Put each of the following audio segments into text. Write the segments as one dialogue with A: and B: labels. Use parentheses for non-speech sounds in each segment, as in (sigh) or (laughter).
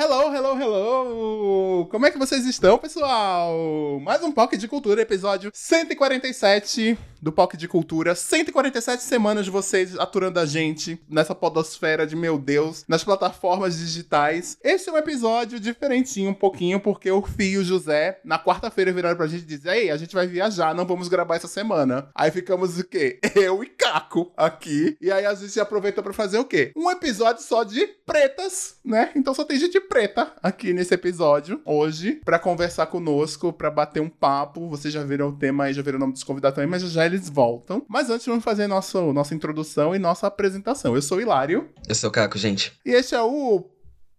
A: Hello, hello, hello! Como é que vocês estão, pessoal? Mais um POC de Cultura, episódio 147 do POC de Cultura. 147 semanas de vocês aturando a gente nessa podosfera de meu Deus, nas plataformas digitais. Esse é um episódio diferentinho um pouquinho, porque o Fio e o José, na quarta-feira, viraram pra gente e disseram: Ei, a gente vai viajar, não vamos gravar essa semana. Aí ficamos o quê? (laughs) Eu e Caco aqui. E aí a gente aproveita pra fazer o quê? Um episódio só de pretas, né? Então só tem gente preta aqui nesse episódio hoje para conversar conosco, para bater um papo. Vocês já viram o tema aí, já viram o nome dos convidados também, mas já eles voltam. Mas antes vamos fazer nosso, nossa introdução e nossa apresentação. Eu sou o Hilário.
B: Eu sou o Caco, gente.
A: E este é o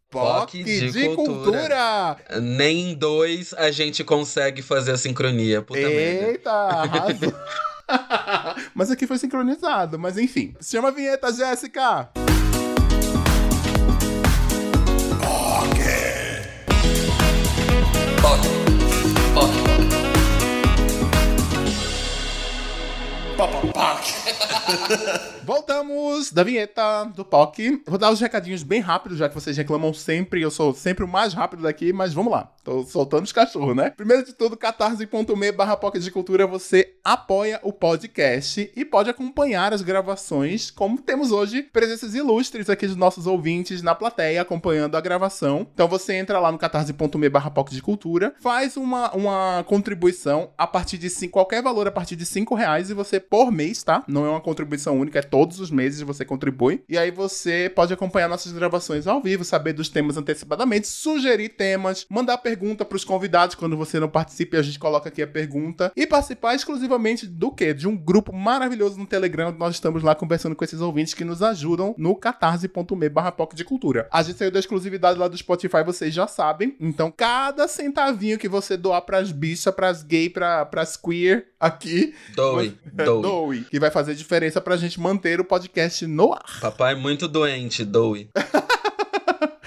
A: POC de, de cultura. cultura.
B: Nem dois a gente consegue fazer a sincronia. Puta
A: Eita, arrasou. (laughs) mas aqui foi sincronizado, mas enfim. Chama a vinheta, Jéssica! (laughs) Voltamos da vinheta do POC. Vou dar os recadinhos bem rápidos, já que vocês reclamam sempre. Eu sou sempre o mais rápido daqui, mas vamos lá. Tô soltando os cachorros, né? Primeiro de tudo, catarse.me barra POC de Cultura, você apoia o podcast e pode acompanhar as gravações, como temos hoje presenças ilustres aqui dos nossos ouvintes na plateia, acompanhando a gravação. Então você entra lá no catarse.me barra POC de Cultura, faz uma, uma contribuição a partir de cinco, qualquer valor a partir de 5 reais e você por mês, tá? Não é uma contribuição única, é todos os meses você contribui. E aí você pode acompanhar nossas gravações ao vivo, saber dos temas antecipadamente, sugerir temas, mandar pergunta pros convidados quando você não participe, a gente coloca aqui a pergunta e participar exclusivamente do quê? De um grupo maravilhoso no Telegram, nós estamos lá conversando com esses ouvintes que nos ajudam no catarse.me barra de cultura. A gente saiu da exclusividade lá do Spotify, vocês já sabem. Então, cada centavinho que você doar pras bichas, pras gay, pra, pras queer aqui.
B: Doe.
A: Doe. Doe. Que vai fazer diferença pra gente manter o podcast no ar.
B: Papai é muito doente, Doe. (laughs)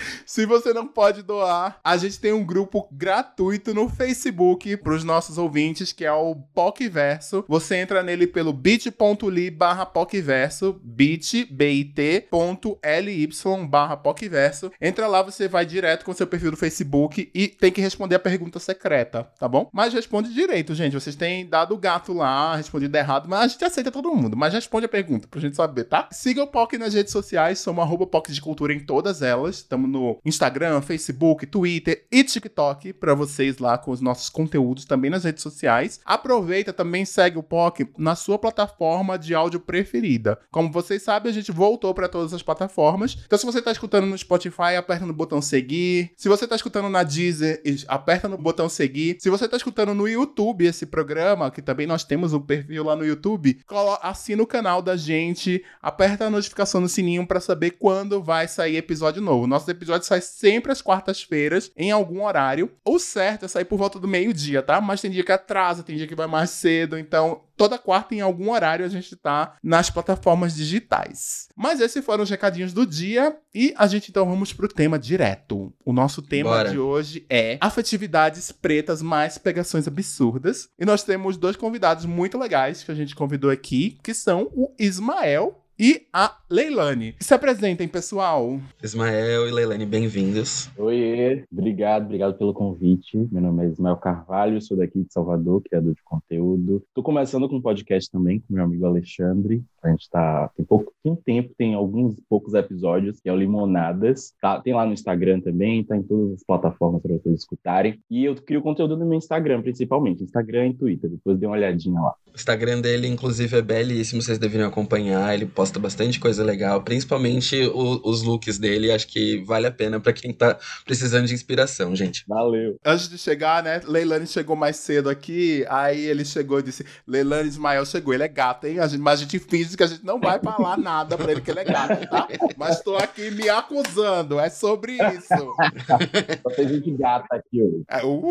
B: (laughs)
A: Se você não pode doar, a gente tem um grupo gratuito no Facebook para os nossos ouvintes, que é o PocVerso. Você entra nele pelo bit.ly barra PocVerso, bit, bit.ly barra PocVerso. Entra lá, você vai direto com seu perfil do Facebook e tem que responder a pergunta secreta, tá bom? Mas responde direito, gente. Vocês têm dado o gato lá, respondido errado, mas a gente aceita todo mundo. Mas responde a pergunta pra gente saber, tá? Siga o POC nas redes sociais, somos arroba POC de Cultura em todas elas. Estamos no Instagram, Facebook, Twitter e TikTok para vocês lá com os nossos conteúdos também nas redes sociais. Aproveita também segue o POC na sua plataforma de áudio preferida. Como vocês sabem, a gente voltou para todas as plataformas. Então se você está escutando no Spotify, aperta no botão seguir. Se você está escutando na Deezer, aperta no botão seguir. Se você está escutando no YouTube esse programa, que também nós temos um perfil lá no YouTube, assina o canal da gente, aperta a notificação no sininho para saber quando vai sair episódio novo. Episódios sai sempre às quartas-feiras, em algum horário. O certo é sair por volta do meio-dia, tá? Mas tem dia que atrasa, tem dia que vai mais cedo, então toda quarta, em algum horário, a gente tá nas plataformas digitais. Mas esses foram os recadinhos do dia e a gente então vamos pro tema direto. O nosso tema
B: Bora.
A: de hoje é afetividades pretas mais pegações absurdas. E nós temos dois convidados muito legais que a gente convidou aqui, que são o Ismael e a Leilani. Se apresentem, pessoal.
B: Ismael e Leilani, bem-vindos.
C: Oi, obrigado, obrigado pelo convite. Meu nome é Ismael Carvalho, sou daqui de Salvador, criador de conteúdo. Estou começando com um podcast também com meu amigo Alexandre. A gente tá tem pouco tempo, tem alguns poucos episódios, que é o Limonadas. Tá, tem lá no Instagram também, tá em todas as plataformas para vocês escutarem. E eu crio conteúdo no meu Instagram, principalmente, Instagram e Twitter. Depois dê uma olhadinha lá.
B: O Instagram dele, inclusive, é belíssimo, vocês deveriam acompanhar. Ele posta bastante coisa legal, principalmente o, os looks dele. Acho que vale a pena para quem tá precisando de inspiração, gente.
C: Valeu.
A: Antes de chegar, né? Leilani chegou mais cedo aqui, aí ele chegou e disse: Leilani Ismael chegou, ele é gato, hein? A gente, mas a gente finge que a gente não vai falar nada pra ele que ele é gato, tá? Mas tô aqui me acusando, é sobre isso.
C: Só tem gente gata aqui hoje.
A: É, uh!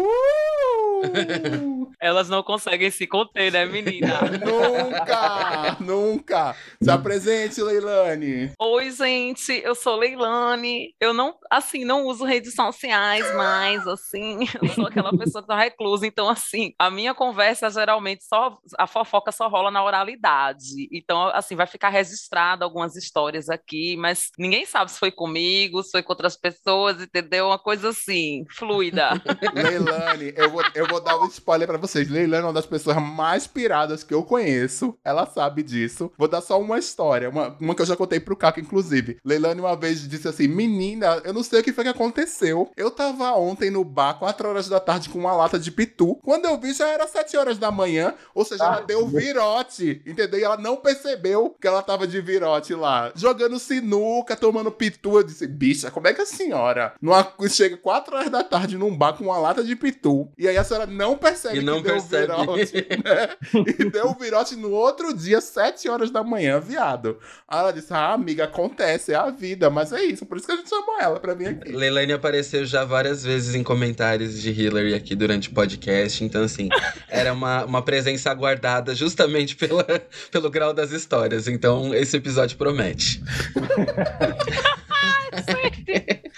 D: Elas não conseguem se conter, né, menina?
A: nunca! Nunca! Se apresenta presente, Leilane.
D: Oi, gente, eu sou Leilane. Eu não, assim, não uso redes sociais mais, assim. (laughs) Eu sou aquela pessoa que tá reclusa. Então, assim, a minha conversa geralmente só. A fofoca só rola na oralidade. Então, assim, vai ficar registrado algumas histórias aqui, mas ninguém sabe se foi comigo, se foi com outras pessoas, entendeu? Uma coisa assim, fluida. (laughs)
A: Leilane, eu vou, eu vou dar um spoiler pra vocês. Leilane é uma das pessoas mais piradas que eu conheço. Ela sabe disso. Vou dar só uma história, uma, uma que eu já contei pro Caco, inclusive. Leilane uma vez disse assim: Menina, eu não sei o que foi que aconteceu. Eu tava ontem no bar, 4 horas da tarde, com uma lata de pitu. Quando eu vi, já era 7 horas da manhã. Ou seja, ela deu virote, entendeu? E ela não percebeu que ela tava de virote lá. Jogando sinuca, tomando pitu. Eu disse: Bicha, como é que a senhora numa, chega 4 horas da tarde num bar com uma lata de pitu? E aí a senhora não percebe
B: E não
A: que deu
B: percebe.
A: virote. Né? E deu virote no outro dia, 7 horas da manhã, viado. Aí ela disse: Ah, amiga, acontece, é a vida, mas é isso. Por isso que a gente chamou ela pra vir aqui.
B: Leilane apareceu já várias vezes em comentários de Hillary aqui durante o podcast, então assim, (laughs) era uma, uma presença aguardada justamente pela, pelo grau das histórias, então esse episódio promete. (laughs)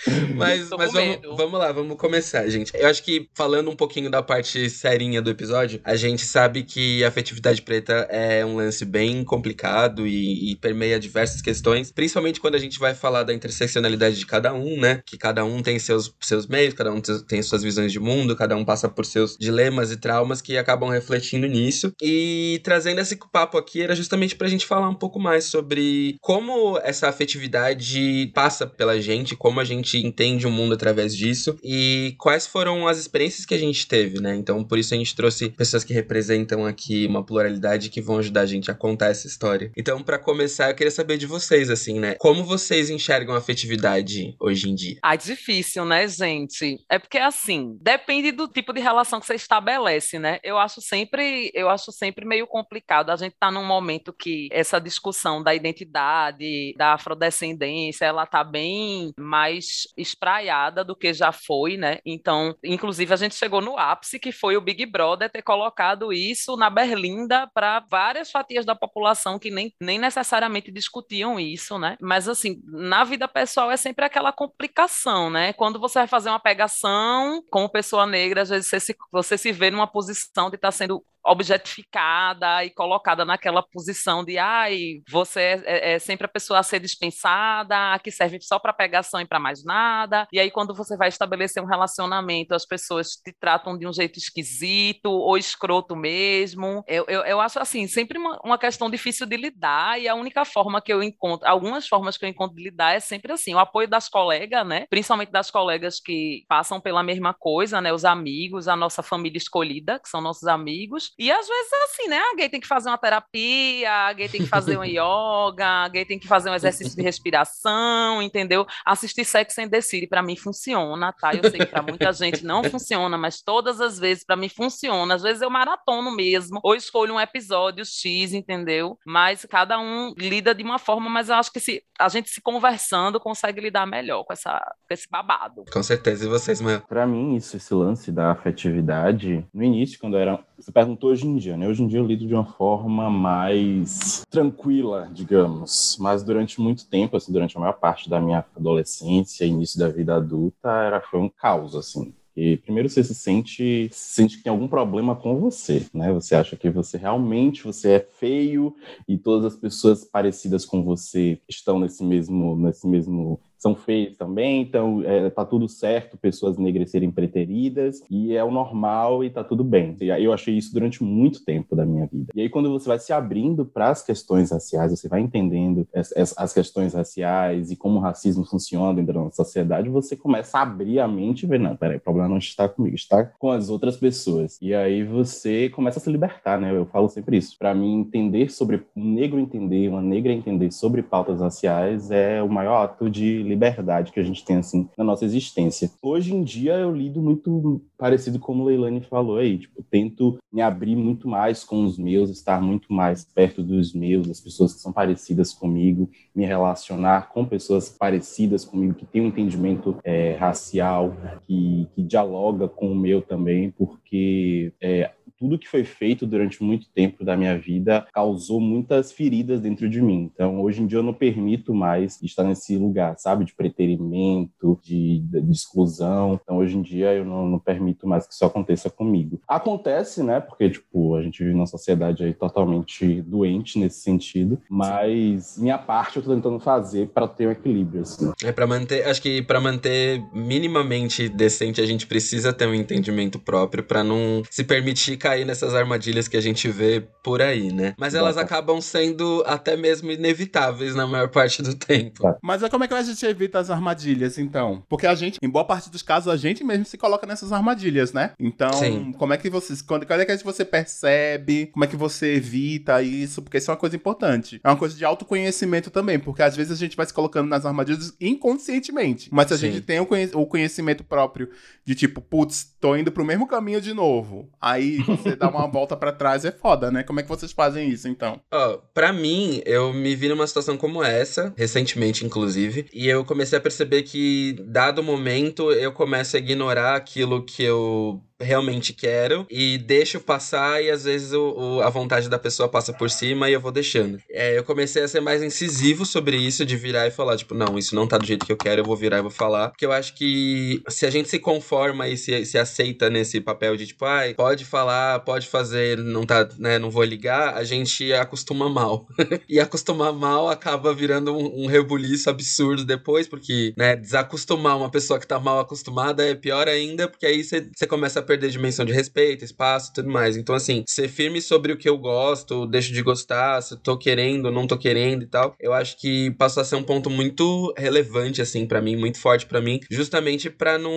B: (laughs) Mas, mas vamos, vamos lá, vamos começar, gente. Eu acho que falando um pouquinho da parte serinha do episódio, a gente sabe que a afetividade preta é um lance bem complicado e, e permeia diversas questões, principalmente quando a gente vai falar da interseccionalidade de cada um, né? Que cada um tem seus, seus meios, cada um tem suas visões de mundo, cada um passa por seus dilemas e traumas que acabam refletindo nisso. E trazendo esse papo aqui era justamente pra gente falar um pouco mais sobre como essa afetividade passa pela gente, como a gente entende o mundo através disso e quais foram as experiências que a gente teve, né? Então, por isso a gente trouxe pessoas que representam aqui uma pluralidade que vão ajudar a gente a contar essa história. Então, pra começar, eu queria saber de vocês, assim, né? Como vocês enxergam a afetividade hoje em dia?
D: Ah, difícil, né, gente? É porque assim, depende do tipo de relação que você estabelece, né? Eu acho sempre, eu acho sempre meio complicado. A gente tá num momento que essa discussão da identidade, da afrodescendência, ela tá bem mais espraiada do que já foi, né? Então, inclusive a gente chegou no ápice que foi o Big Brother ter colocado isso na berlinda para várias fatias da população que nem, nem necessariamente discutiam isso, né? Mas assim, na vida pessoal é sempre aquela complicação, né? Quando você vai fazer uma pegação como pessoa negra, às vezes você se, você se vê numa posição de estar sendo objetificada e colocada naquela posição de ai, você é, é- é sempre a pessoa a ser dispensada, que serve só para pegação e para mais nada. E aí, quando você vai estabelecer um relacionamento, as pessoas te tratam de um jeito esquisito ou escroto mesmo. Eu, eu, eu acho assim, sempre uma, uma questão difícil de lidar, e a única forma que eu encontro, algumas formas que eu encontro de lidar é sempre assim, o apoio das colegas, né? Principalmente das colegas que passam pela mesma coisa, né? Os amigos, a nossa família escolhida, que são nossos amigos. E às vezes é assim, né? A gay tem que fazer uma terapia, a gay tem que fazer uma (laughs) yoga, a gay tem que fazer um exercício de (laughs) respiração, entendeu? Assistir Sex and the City pra mim funciona, tá? Eu sei que pra muita gente não funciona, mas todas as vezes pra mim funciona. Às vezes eu maratono mesmo, ou escolho um episódio X, entendeu? Mas cada um lida de uma forma, mas eu acho que se a gente se conversando consegue lidar melhor com, essa, com esse babado.
B: Com certeza. E vocês, mãe?
C: Pra mim, isso, esse lance da afetividade, no início, quando eu era. Você perguntou hoje em dia, né? Hoje em dia eu lido de uma forma mais tranquila, digamos. Mas durante muito tempo, assim, durante a maior parte da minha adolescência, início da vida adulta, era, foi um caos, assim. E primeiro você se sente, se sente que tem algum problema com você, né? Você acha que você realmente você é feio e todas as pessoas parecidas com você estão nesse mesmo, nesse mesmo são feias também, então é, tá tudo certo, pessoas negras serem preteridas, e é o normal e tá tudo bem. Eu achei isso durante muito tempo da minha vida. E aí quando você vai se abrindo para as questões raciais, você vai entendendo as, as- as questões raciais e como o racismo funciona dentro da nossa sociedade, você começa a abrir a mente e ver, não, peraí, o problema não está comigo, está com as outras pessoas. E aí você começa a se libertar, né? Eu falo sempre isso. Para mim, entender sobre, um negro entender, uma negra entender sobre pautas raciais é o maior ato de liberdade que a gente tem, assim, na nossa existência. Hoje em dia, eu lido muito parecido como Leilani falou aí, tipo, tento me abrir muito mais com os meus, estar muito mais perto dos meus, das pessoas que são parecidas comigo, me relacionar com pessoas parecidas comigo, que têm um entendimento é, racial, que, que dialoga com o meu também, porque é, tudo que foi feito durante muito tempo da minha vida causou muitas feridas dentro de mim. Então, hoje em dia eu não permito mais estar nesse lugar, sabe, de preterimento, de, de exclusão. Então, hoje em dia eu não, não, permito mais que isso aconteça comigo. Acontece, né, porque, tipo, a gente vive numa sociedade aí totalmente doente nesse sentido, mas minha parte eu tô tentando fazer para ter um equilíbrio, assim.
B: É para manter, acho que para manter minimamente decente a gente precisa ter um entendimento próprio para não se permitir cair nessas armadilhas que a gente vê por aí, né? Mas elas acabam sendo até mesmo inevitáveis na maior parte do tempo.
A: Mas é como é que a gente evita as armadilhas, então? Porque a gente, em boa parte dos casos, a gente mesmo se coloca nessas armadilhas, né? Então, Sim. como é que vocês. Quando, quando é que você percebe? Como é que você evita isso? Porque isso é uma coisa importante. É uma coisa de autoconhecimento também, porque às vezes a gente vai se colocando nas armadilhas inconscientemente. Mas se a Sim. gente tem o conhecimento próprio de tipo, putz, tô indo pro mesmo caminho de novo. Aí você dá uma volta para trás é foda, né? Como é que vocês fazem isso, então?
B: Ó, oh, pra mim, eu me vi numa situação como essa, recentemente, inclusive, e eu comecei a perceber que, dado o momento, eu começo a ignorar aquilo que eu realmente quero e deixo passar e às vezes o, o, a vontade da pessoa passa por cima e eu vou deixando. É, eu comecei a ser mais incisivo sobre isso, de virar e falar, tipo, não, isso não tá do jeito que eu quero, eu vou virar e vou falar. Porque eu acho que se a gente se conforma e se, se aceita nesse papel de, tipo, ai, pode falar, pode fazer, não tá, né, não vou ligar, a gente acostuma mal. (laughs) e acostumar mal acaba virando um, um rebuliço absurdo depois, porque, né, desacostumar uma pessoa que tá mal acostumada é pior ainda, porque aí você começa a perder dimensão de respeito, espaço e tudo mais. Então, assim, ser firme sobre o que eu gosto, deixo de gostar, se eu tô querendo, não tô querendo e tal, eu acho que passou a ser um ponto muito relevante, assim, para mim, muito forte para mim, justamente para não,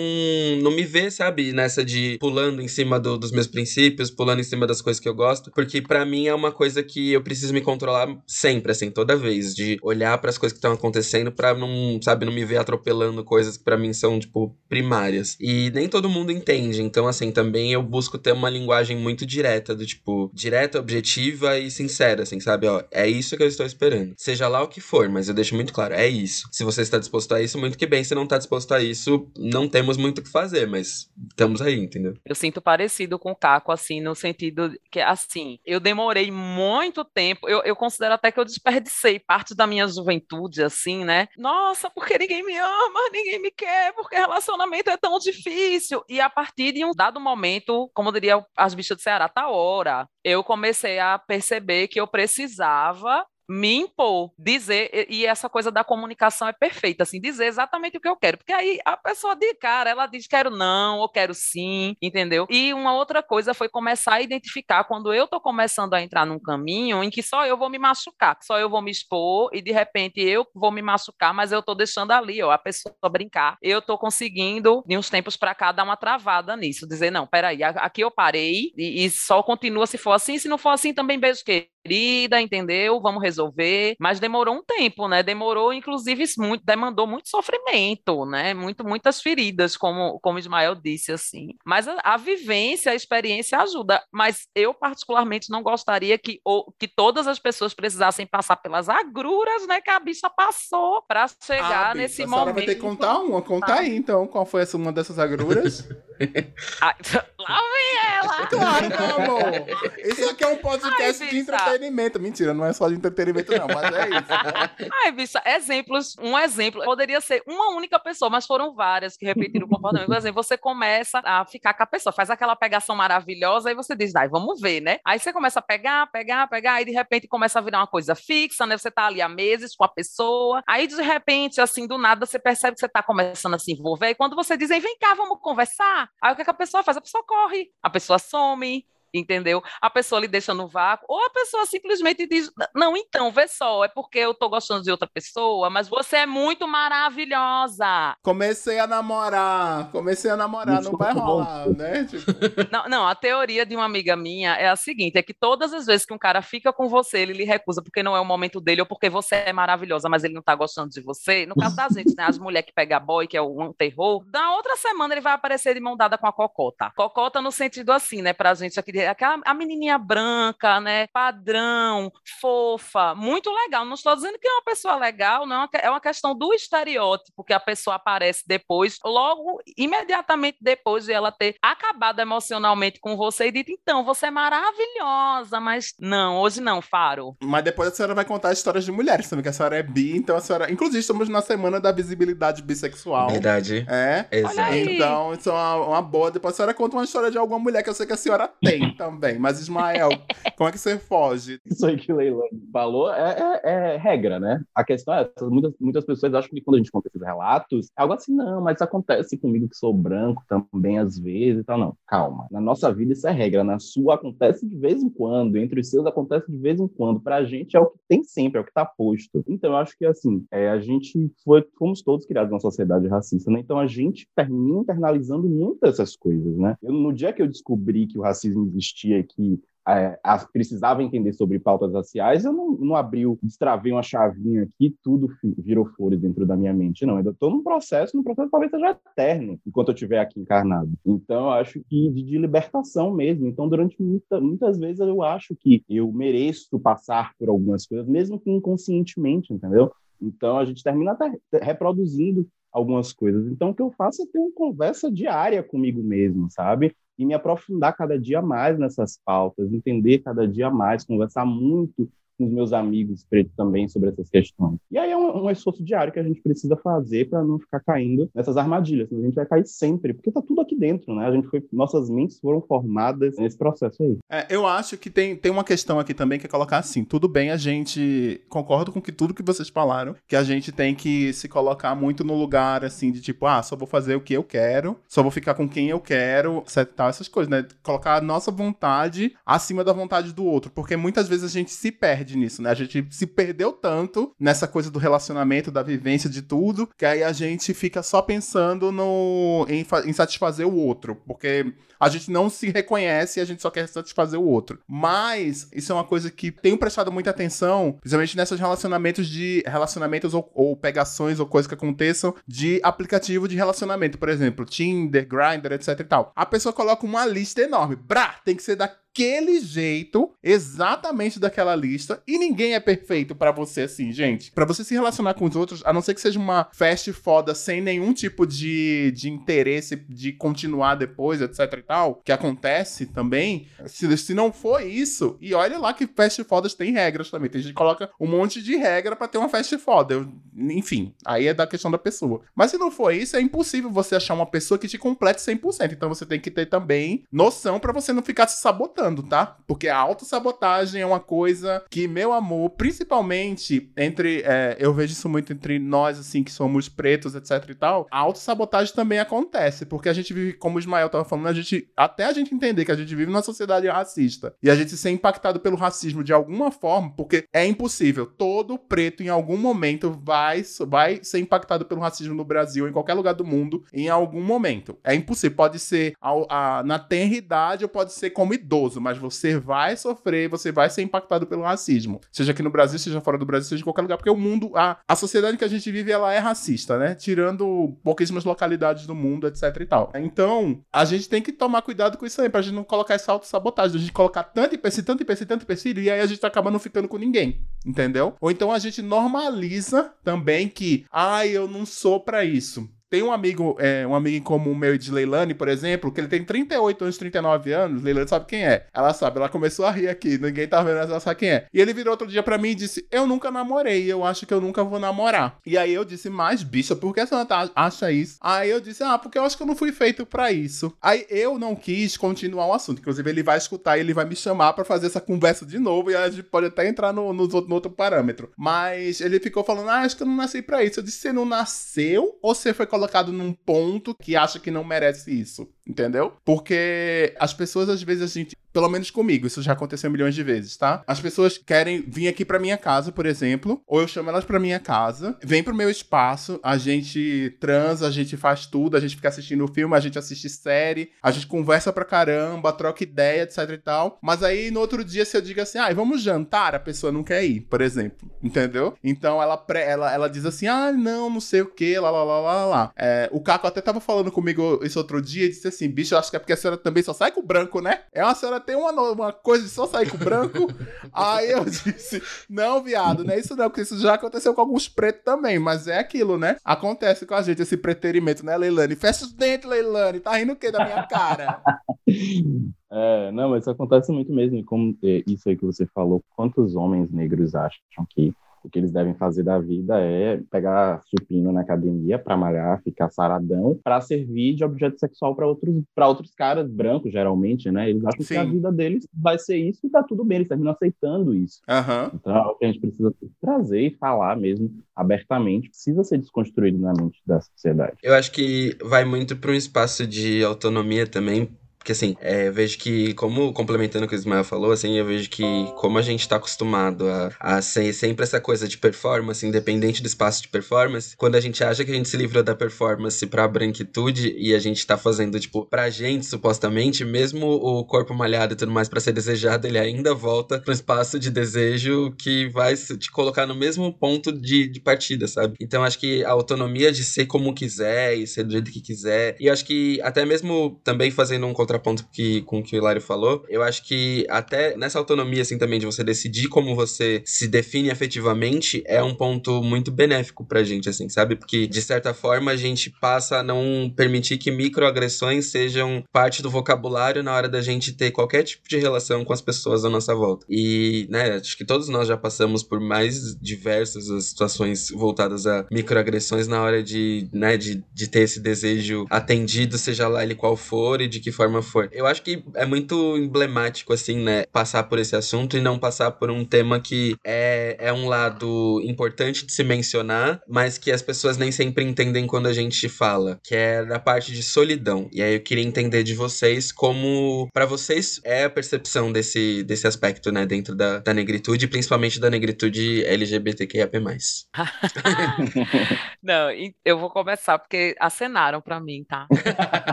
B: não me ver, sabe, nessa de pulando em cima do, dos meus princípios, pulando em cima das coisas que eu gosto, porque para mim é uma coisa que eu preciso me controlar sempre, assim, toda vez, de olhar para as coisas que estão acontecendo para não, sabe, não me ver atropelando coisas que para mim são, tipo, primárias. E nem todo mundo entende, então, assim, assim, também eu busco ter uma linguagem muito direta, do tipo, direta, objetiva e sincera, assim, sabe? Ó, é isso que eu estou esperando. Seja lá o que for, mas eu deixo muito claro, é isso. Se você está disposto a isso, muito que bem. Se não está disposto a isso, não temos muito o que fazer, mas estamos aí, entendeu?
D: Eu sinto parecido com o Caco, assim, no sentido que, assim, eu demorei muito tempo, eu, eu considero até que eu desperdicei parte da minha juventude, assim, né? Nossa, porque ninguém me ama, ninguém me quer, porque relacionamento é tão difícil. E a partir de um dado momento, como diria as bichas do Ceará, tá hora, eu comecei a perceber que eu precisava me impor, dizer, e essa coisa da comunicação é perfeita, assim, dizer exatamente o que eu quero, porque aí a pessoa de cara, ela diz quero não, ou quero sim, entendeu? E uma outra coisa foi começar a identificar quando eu tô começando a entrar num caminho em que só eu vou me machucar, só eu vou me expor e de repente eu vou me machucar, mas eu tô deixando ali, ó, a pessoa brincar. Eu tô conseguindo, de uns tempos para cá, dar uma travada nisso, dizer, não, peraí, aqui eu parei e, e só continua se for assim, se não for assim também beijo que querida, entendeu? Vamos resolver. Mas demorou um tempo, né? Demorou, inclusive, muito, demandou muito sofrimento, né? Muito, muitas feridas, como, como Ismael disse, assim. Mas a, a vivência, a experiência ajuda. Mas eu, particularmente, não gostaria que, ou, que todas as pessoas precisassem passar pelas agruras, né? Que a bicha passou para chegar ah, nesse
A: a
D: momento.
A: Vai ter que contar uma. Conta ah. aí, então. Qual foi essa, uma dessas agruras? (laughs) (laughs)
D: lá vem ela!
A: Claro, meu amor! (laughs) Isso aqui é um podcast Ai, de entretenimento entretenimento. Mentira, não é só de entretenimento, não, mas é isso.
D: Ai, bicha, exemplos. Um exemplo poderia ser uma única pessoa, mas foram várias que repetiram o comportamento. Por exemplo, você começa a ficar com a pessoa, faz aquela pegação maravilhosa, aí você diz, ai, vamos ver, né? Aí você começa a pegar, pegar, pegar, aí de repente começa a virar uma coisa fixa, né? Você tá ali há meses com a pessoa, aí de repente, assim, do nada, você percebe que você tá começando a se envolver, e quando você diz, vem cá, vamos conversar, aí o que, é que a pessoa faz? A pessoa corre, a pessoa some, entendeu? A pessoa lhe deixa no vácuo, ou a pessoa simplesmente diz: Não, então, vê só, é porque eu tô gostando de outra pessoa, mas você é muito maravilhosa.
A: Comecei a namorar, comecei a namorar, não vai rolar, né? Tipo... (laughs)
D: Não, não, a teoria de uma amiga minha é a seguinte: é que todas as vezes que um cara fica com você, ele lhe recusa porque não é o momento dele, ou porque você é maravilhosa, mas ele não tá gostando de você. No caso da gente, né? As mulheres que pegam boy, que é um terror, da outra semana ele vai aparecer de mão dada com a cocota. Cocota no sentido assim, né? Pra gente aqui aquela, a menininha branca, né, padrão, fofa, muito legal. Não estou dizendo que é uma pessoa legal, não, é uma questão do estereótipo que a pessoa aparece depois, logo, imediatamente depois de ela ter acabado emocionalmente com você e dito, então, você é maravilhosa, mas não, hoje não, Faro.
A: Mas depois a senhora vai contar histórias de mulheres também, que a senhora é bi, então a senhora... Inclusive, estamos na semana da visibilidade bissexual.
B: Verdade.
A: É.
B: Exato.
A: Então, isso é uma, uma boa. Depois a senhora conta uma história de alguma mulher que eu sei que a senhora tem também. Mas, Ismael, como é que você foge? (laughs)
C: Isso aí que o Leilani falou é, é, é, regra, né? A questão é essa. Muitas, muitas pessoas acham que quando a gente conta esses relatos, é algo assim, não, mas acontece comigo que sou branco também às vezes e tal. Não, calma. Na nossa vida isso é regra. Na sua acontece de vez em quando. Entre os seus acontece de vez em quando. Pra gente é o que tem sempre, é o que tá posto. Então, eu acho que, assim, é, a gente foi, fomos todos criados numa sociedade racista, né? Então, a gente termina internalizando muitas dessas coisas, né? Eu, no dia que eu descobri que o racismo existia, que é, precisava entender sobre pautas raciais, eu não, não abri, destravei uma chavinha aqui, tudo virou flores dentro da minha mente. Não, ainda estou num processo, num processo talvez seja eterno, enquanto eu estiver aqui encarnado. Então, eu acho que de, de libertação mesmo. Então, durante muita, muitas vezes eu acho que eu mereço passar por algumas coisas, mesmo que inconscientemente, entendeu? Então, a gente termina até reproduzindo algumas coisas. Então, o que eu faço é ter uma conversa diária comigo mesmo, sabe? E me aprofundar cada dia mais nessas pautas, entender cada dia mais, conversar muito com os meus amigos pretos também sobre essas questões. E aí é um, um esforço diário que a gente precisa fazer para não ficar caindo nessas armadilhas. A gente vai cair sempre, porque tá tudo aqui dentro, né? A gente foi, nossas mentes foram formadas nesse processo aí.
A: É, eu acho que tem, tem uma questão aqui também que é colocar assim, tudo bem, a gente concordo com que tudo que vocês falaram, que a gente tem que se colocar muito no lugar assim de tipo, ah, só vou fazer o que eu quero, só vou ficar com quem eu quero, etc, tal, essas coisas, né? Colocar a nossa vontade acima da vontade do outro, porque muitas vezes a gente se perde perde nisso, né? A gente se perdeu tanto nessa coisa do relacionamento, da vivência, de tudo, que aí a gente fica só pensando no em, em satisfazer o outro, porque a gente não se reconhece e a gente só quer satisfazer o outro. Mas isso é uma coisa que tenho prestado muita atenção, principalmente nesses relacionamentos de relacionamentos ou, ou pegações ou coisas que aconteçam de aplicativo de relacionamento, por exemplo, Tinder, Grindr, etc e tal. A pessoa coloca uma lista enorme. Brá, tem que ser da daquele jeito, exatamente daquela lista, e ninguém é perfeito para você assim, gente. Para você se relacionar com os outros, a não ser que seja uma fast foda sem nenhum tipo de, de interesse de continuar depois, etc e tal, que acontece também, se, se não for isso, e olha lá que fast fodas tem regras também, tem gente que coloca um monte de regra para ter uma fast foda, Eu, enfim, aí é da questão da pessoa. Mas se não for isso, é impossível você achar uma pessoa que te complete 100%, então você tem que ter também noção para você não ficar se sabotando tá? Porque a autossabotagem é uma coisa que, meu amor, principalmente entre. É, eu vejo isso muito entre nós, assim, que somos pretos, etc e tal. A autossabotagem também acontece, porque a gente vive, como o Ismael tava falando, a gente. Até a gente entender que a gente vive numa sociedade racista e a gente ser impactado pelo racismo de alguma forma, porque é impossível. Todo preto, em algum momento, vai, vai ser impactado pelo racismo no Brasil, em qualquer lugar do mundo, em algum momento. É impossível. Pode ser ao, a, na tenra idade ou pode ser como idoso mas você vai sofrer, você vai ser impactado pelo racismo. Seja aqui no Brasil, seja fora do Brasil, seja em qualquer lugar, porque o mundo, a, a sociedade que a gente vive, ela é racista, né? Tirando pouquíssimas localidades do mundo, etc e tal. Então, a gente tem que tomar cuidado com isso aí, pra gente não colocar essa autossabotagem, a gente colocar tanto empecilho, tanto empecilho, tanto empecilho, e aí a gente tá não ficando com ninguém, entendeu? Ou então a gente normaliza também que, ah, eu não sou para isso. Tem um amigo, é, um amigo em comum meu de Leilani, por exemplo, que ele tem 38 anos, 39 anos. Leilani sabe quem é. Ela sabe, ela começou a rir aqui, ninguém tá vendo, ela sabe quem é. E ele virou outro dia pra mim e disse: Eu nunca namorei, eu acho que eu nunca vou namorar. E aí eu disse: Mas, bicha, por que a senhora acha isso? Aí eu disse: Ah, porque eu acho que eu não fui feito para isso. Aí eu não quis continuar o assunto. Inclusive, ele vai escutar e ele vai me chamar para fazer essa conversa de novo e a gente pode até entrar no, no, no outro parâmetro. Mas ele ficou falando: Ah, acho que eu não nasci pra isso. Eu disse: Você não nasceu ou você foi colocado num ponto? que acha que não merece isso, entendeu? Porque as pessoas, às vezes, a gente pelo menos comigo, isso já aconteceu milhões de vezes, tá? As pessoas querem vir aqui pra minha casa, por exemplo, ou eu chamo elas pra minha casa, vem pro meu espaço, a gente transa, a gente faz tudo, a gente fica assistindo filme, a gente assiste série, a gente conversa pra caramba, troca ideia, etc e tal. Mas aí no outro dia, se eu digo assim, ah, vamos jantar, a pessoa não quer ir, por exemplo, entendeu? Então ela, ela, ela diz assim, ah, não, não sei o que, lá, lá, lá, lá, lá. É, o Caco até tava falando comigo esse outro dia e disse assim, bicho, eu acho que é porque a senhora também só sai com branco, né? É uma senhora tem uma, uma coisa de só sair com branco. (laughs) Aí eu disse, não, viado, não é isso não, porque isso já aconteceu com alguns pretos também, mas é aquilo, né? Acontece com a gente esse preterimento, né, Leilani? Fecha os dentes, Leilani, tá rindo o quê da minha cara? (laughs)
C: É, não, mas isso acontece muito mesmo. E como é, isso aí que você falou, quantos homens negros acham que o que eles devem fazer da vida é pegar supino na academia para malhar, ficar saradão, para servir de objeto sexual para outros, para outros caras brancos, geralmente, né? Eles acham Sim. que a vida deles vai ser isso e tá tudo bem, eles terminam aceitando isso.
A: Uhum.
C: Então, é o que a gente precisa trazer e falar mesmo abertamente, precisa ser desconstruído na mente da sociedade.
B: Eu acho que vai muito para um espaço de autonomia também, porque assim, é, vejo que, como complementando o que o Ismael falou, assim, eu vejo que como a gente tá acostumado a, a ser sempre essa coisa de performance, independente do espaço de performance, quando a gente acha que a gente se livrou da performance pra branquitude e a gente tá fazendo, tipo, pra gente, supostamente, mesmo o corpo malhado e tudo mais para ser desejado, ele ainda volta pro espaço de desejo que vai te colocar no mesmo ponto de, de partida, sabe? Então acho que a autonomia de ser como quiser e ser do jeito que quiser, e acho que até mesmo também fazendo um contra contraponto que, com o que o Hilário falou, eu acho que até nessa autonomia, assim, também, de você decidir como você se define afetivamente, é um ponto muito benéfico pra gente, assim, sabe? Porque, de certa forma, a gente passa a não permitir que microagressões sejam parte do vocabulário na hora da gente ter qualquer tipo de relação com as pessoas à nossa volta. E, né, acho que todos nós já passamos por mais diversas situações voltadas a microagressões na hora de, né, de, de ter esse desejo atendido, seja lá ele qual for e de que forma for. Eu acho que é muito emblemático, assim, né, passar por esse assunto e não passar por um tema que é, é um lado importante de se mencionar, mas que as pessoas nem sempre entendem quando a gente fala, que é da parte de solidão. E aí eu queria entender de vocês como, para vocês, é a percepção desse, desse aspecto, né, dentro da, da negritude, principalmente da negritude LGBTQIAP+. (laughs)
D: não, eu vou começar porque acenaram para mim, tá?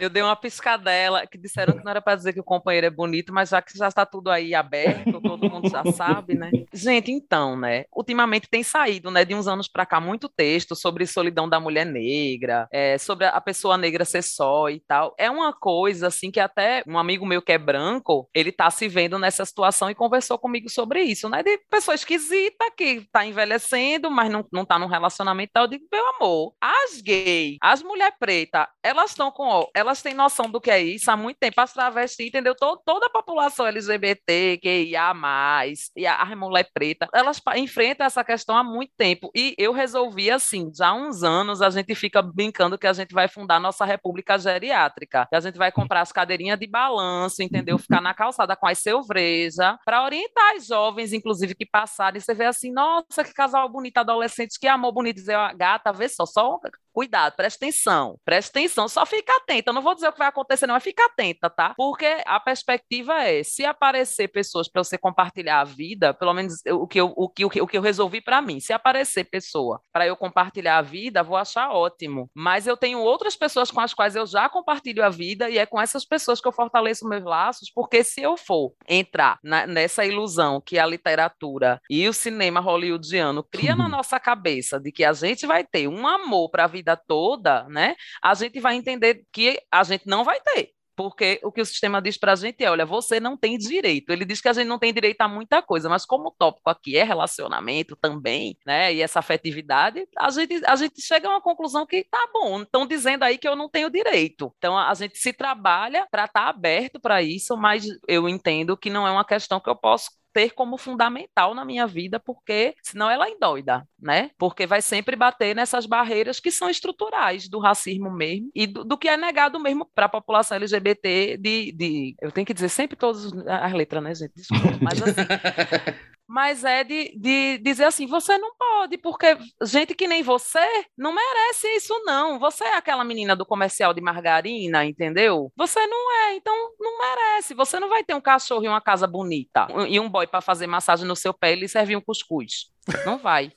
D: eu dei uma piscadela, que disseram que não era para dizer que o companheiro é bonito, mas já que já está tudo aí aberto, todo mundo já sabe, né? Gente, então, né? Ultimamente tem saído, né, de uns anos para cá, muito texto sobre solidão da mulher negra, é, sobre a pessoa negra ser só e tal. É uma coisa, assim, que até um amigo meu que é branco, ele tá se vendo nessa situação e conversou comigo sobre isso, né? De pessoa esquisita que tá envelhecendo, mas não, não tá num relacionamento tal. Eu digo, meu amor, as gays, as mulher preta, elas estão com, elas têm noção do que é isso há muito tempo, as travestis, entendeu? Toda a população LGBT, que ia mais, e a, a mulher preta, elas enfrentam essa questão há muito tempo. E eu resolvi assim, já há uns anos a gente fica brincando que a gente vai fundar nossa república geriátrica. Que a gente vai comprar as cadeirinhas de balanço, entendeu? Ficar na calçada com as selvreja, para orientar as jovens, inclusive, que passarem. Você vê assim, nossa, que casal bonito, adolescente, que amor bonito. Dizer, gata, vê só, só cuidado, preste atenção, preste atenção, só fica atenta. Eu não vou dizer o que vai acontecer, não, mas fica atenta, tá? Porque a perspectiva é: se aparecer pessoas para você compartilhar a vida, pelo menos o que eu, o que, o que, o que eu resolvi para mim, se aparecer pessoa para eu compartilhar a vida, vou achar ótimo. Mas eu tenho outras pessoas com as quais eu já compartilho a vida e é com essas pessoas que eu fortaleço meus laços, porque se eu for entrar na, nessa ilusão que a literatura e o cinema hollywoodiano cria na (laughs) nossa cabeça de que a gente vai ter um amor para a vida vida toda, né, a gente vai entender que a gente não vai ter. Porque o que o sistema diz para a gente é: olha, você não tem direito. Ele diz que a gente não tem direito a muita coisa, mas como o tópico aqui é relacionamento também, né? E essa afetividade, a gente, a gente chega a uma conclusão que tá bom, estão dizendo aí que eu não tenho direito. Então a gente se trabalha para estar tá aberto para isso, mas eu entendo que não é uma questão que eu posso ter como fundamental na minha vida, porque senão ela é endoida, né? Porque vai sempre bater nessas barreiras que são estruturais do racismo mesmo e do, do que é negado mesmo para a população LGBT de, de, Eu tenho que dizer sempre todas as letras, né, gente? Desculpa, mas assim. (laughs) mas é de, de dizer assim: você não pode, porque gente que nem você não merece isso, não. Você é aquela menina do comercial de margarina, entendeu? Você não é, então não merece. Você não vai ter um cachorro e uma casa bonita e um boy para fazer massagem no seu pé e lhe servir um cuscuz. Não vai.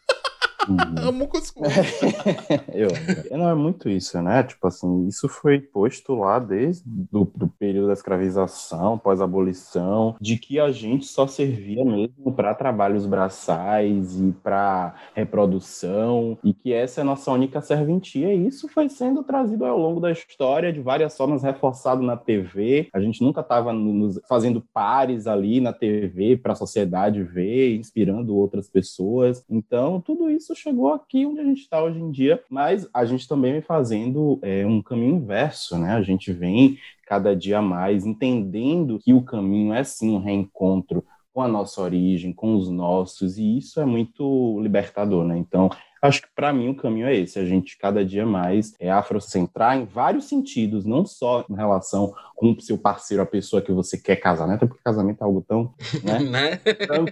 A: Uhum. Amo cuscuz. (laughs)
C: eu, não, é muito isso, né? Tipo assim, isso foi posto lá desde o do período da escravização, pós-abolição, de que a gente só servia mesmo para trabalhos braçais e para reprodução, e que essa é a nossa única serventia. E isso foi sendo trazido ao longo da história de várias formas, reforçado na TV. A gente nunca estava fazendo pares ali na TV para a sociedade ver, inspirando outras pessoas. Então, tudo isso chegou aqui onde a gente está hoje em dia, mas a gente também vem fazendo é, um caminho inverso, né? A gente vem cada dia mais entendendo que o caminho é sim um reencontro com a nossa origem, com os nossos, e isso é muito libertador, né? Então, Acho que para mim o caminho é esse, a gente cada dia mais é afrocentrar em vários sentidos, não só em relação com o seu parceiro, a pessoa que você quer casar, né? Até porque casamento é algo tão, né? (laughs) Então,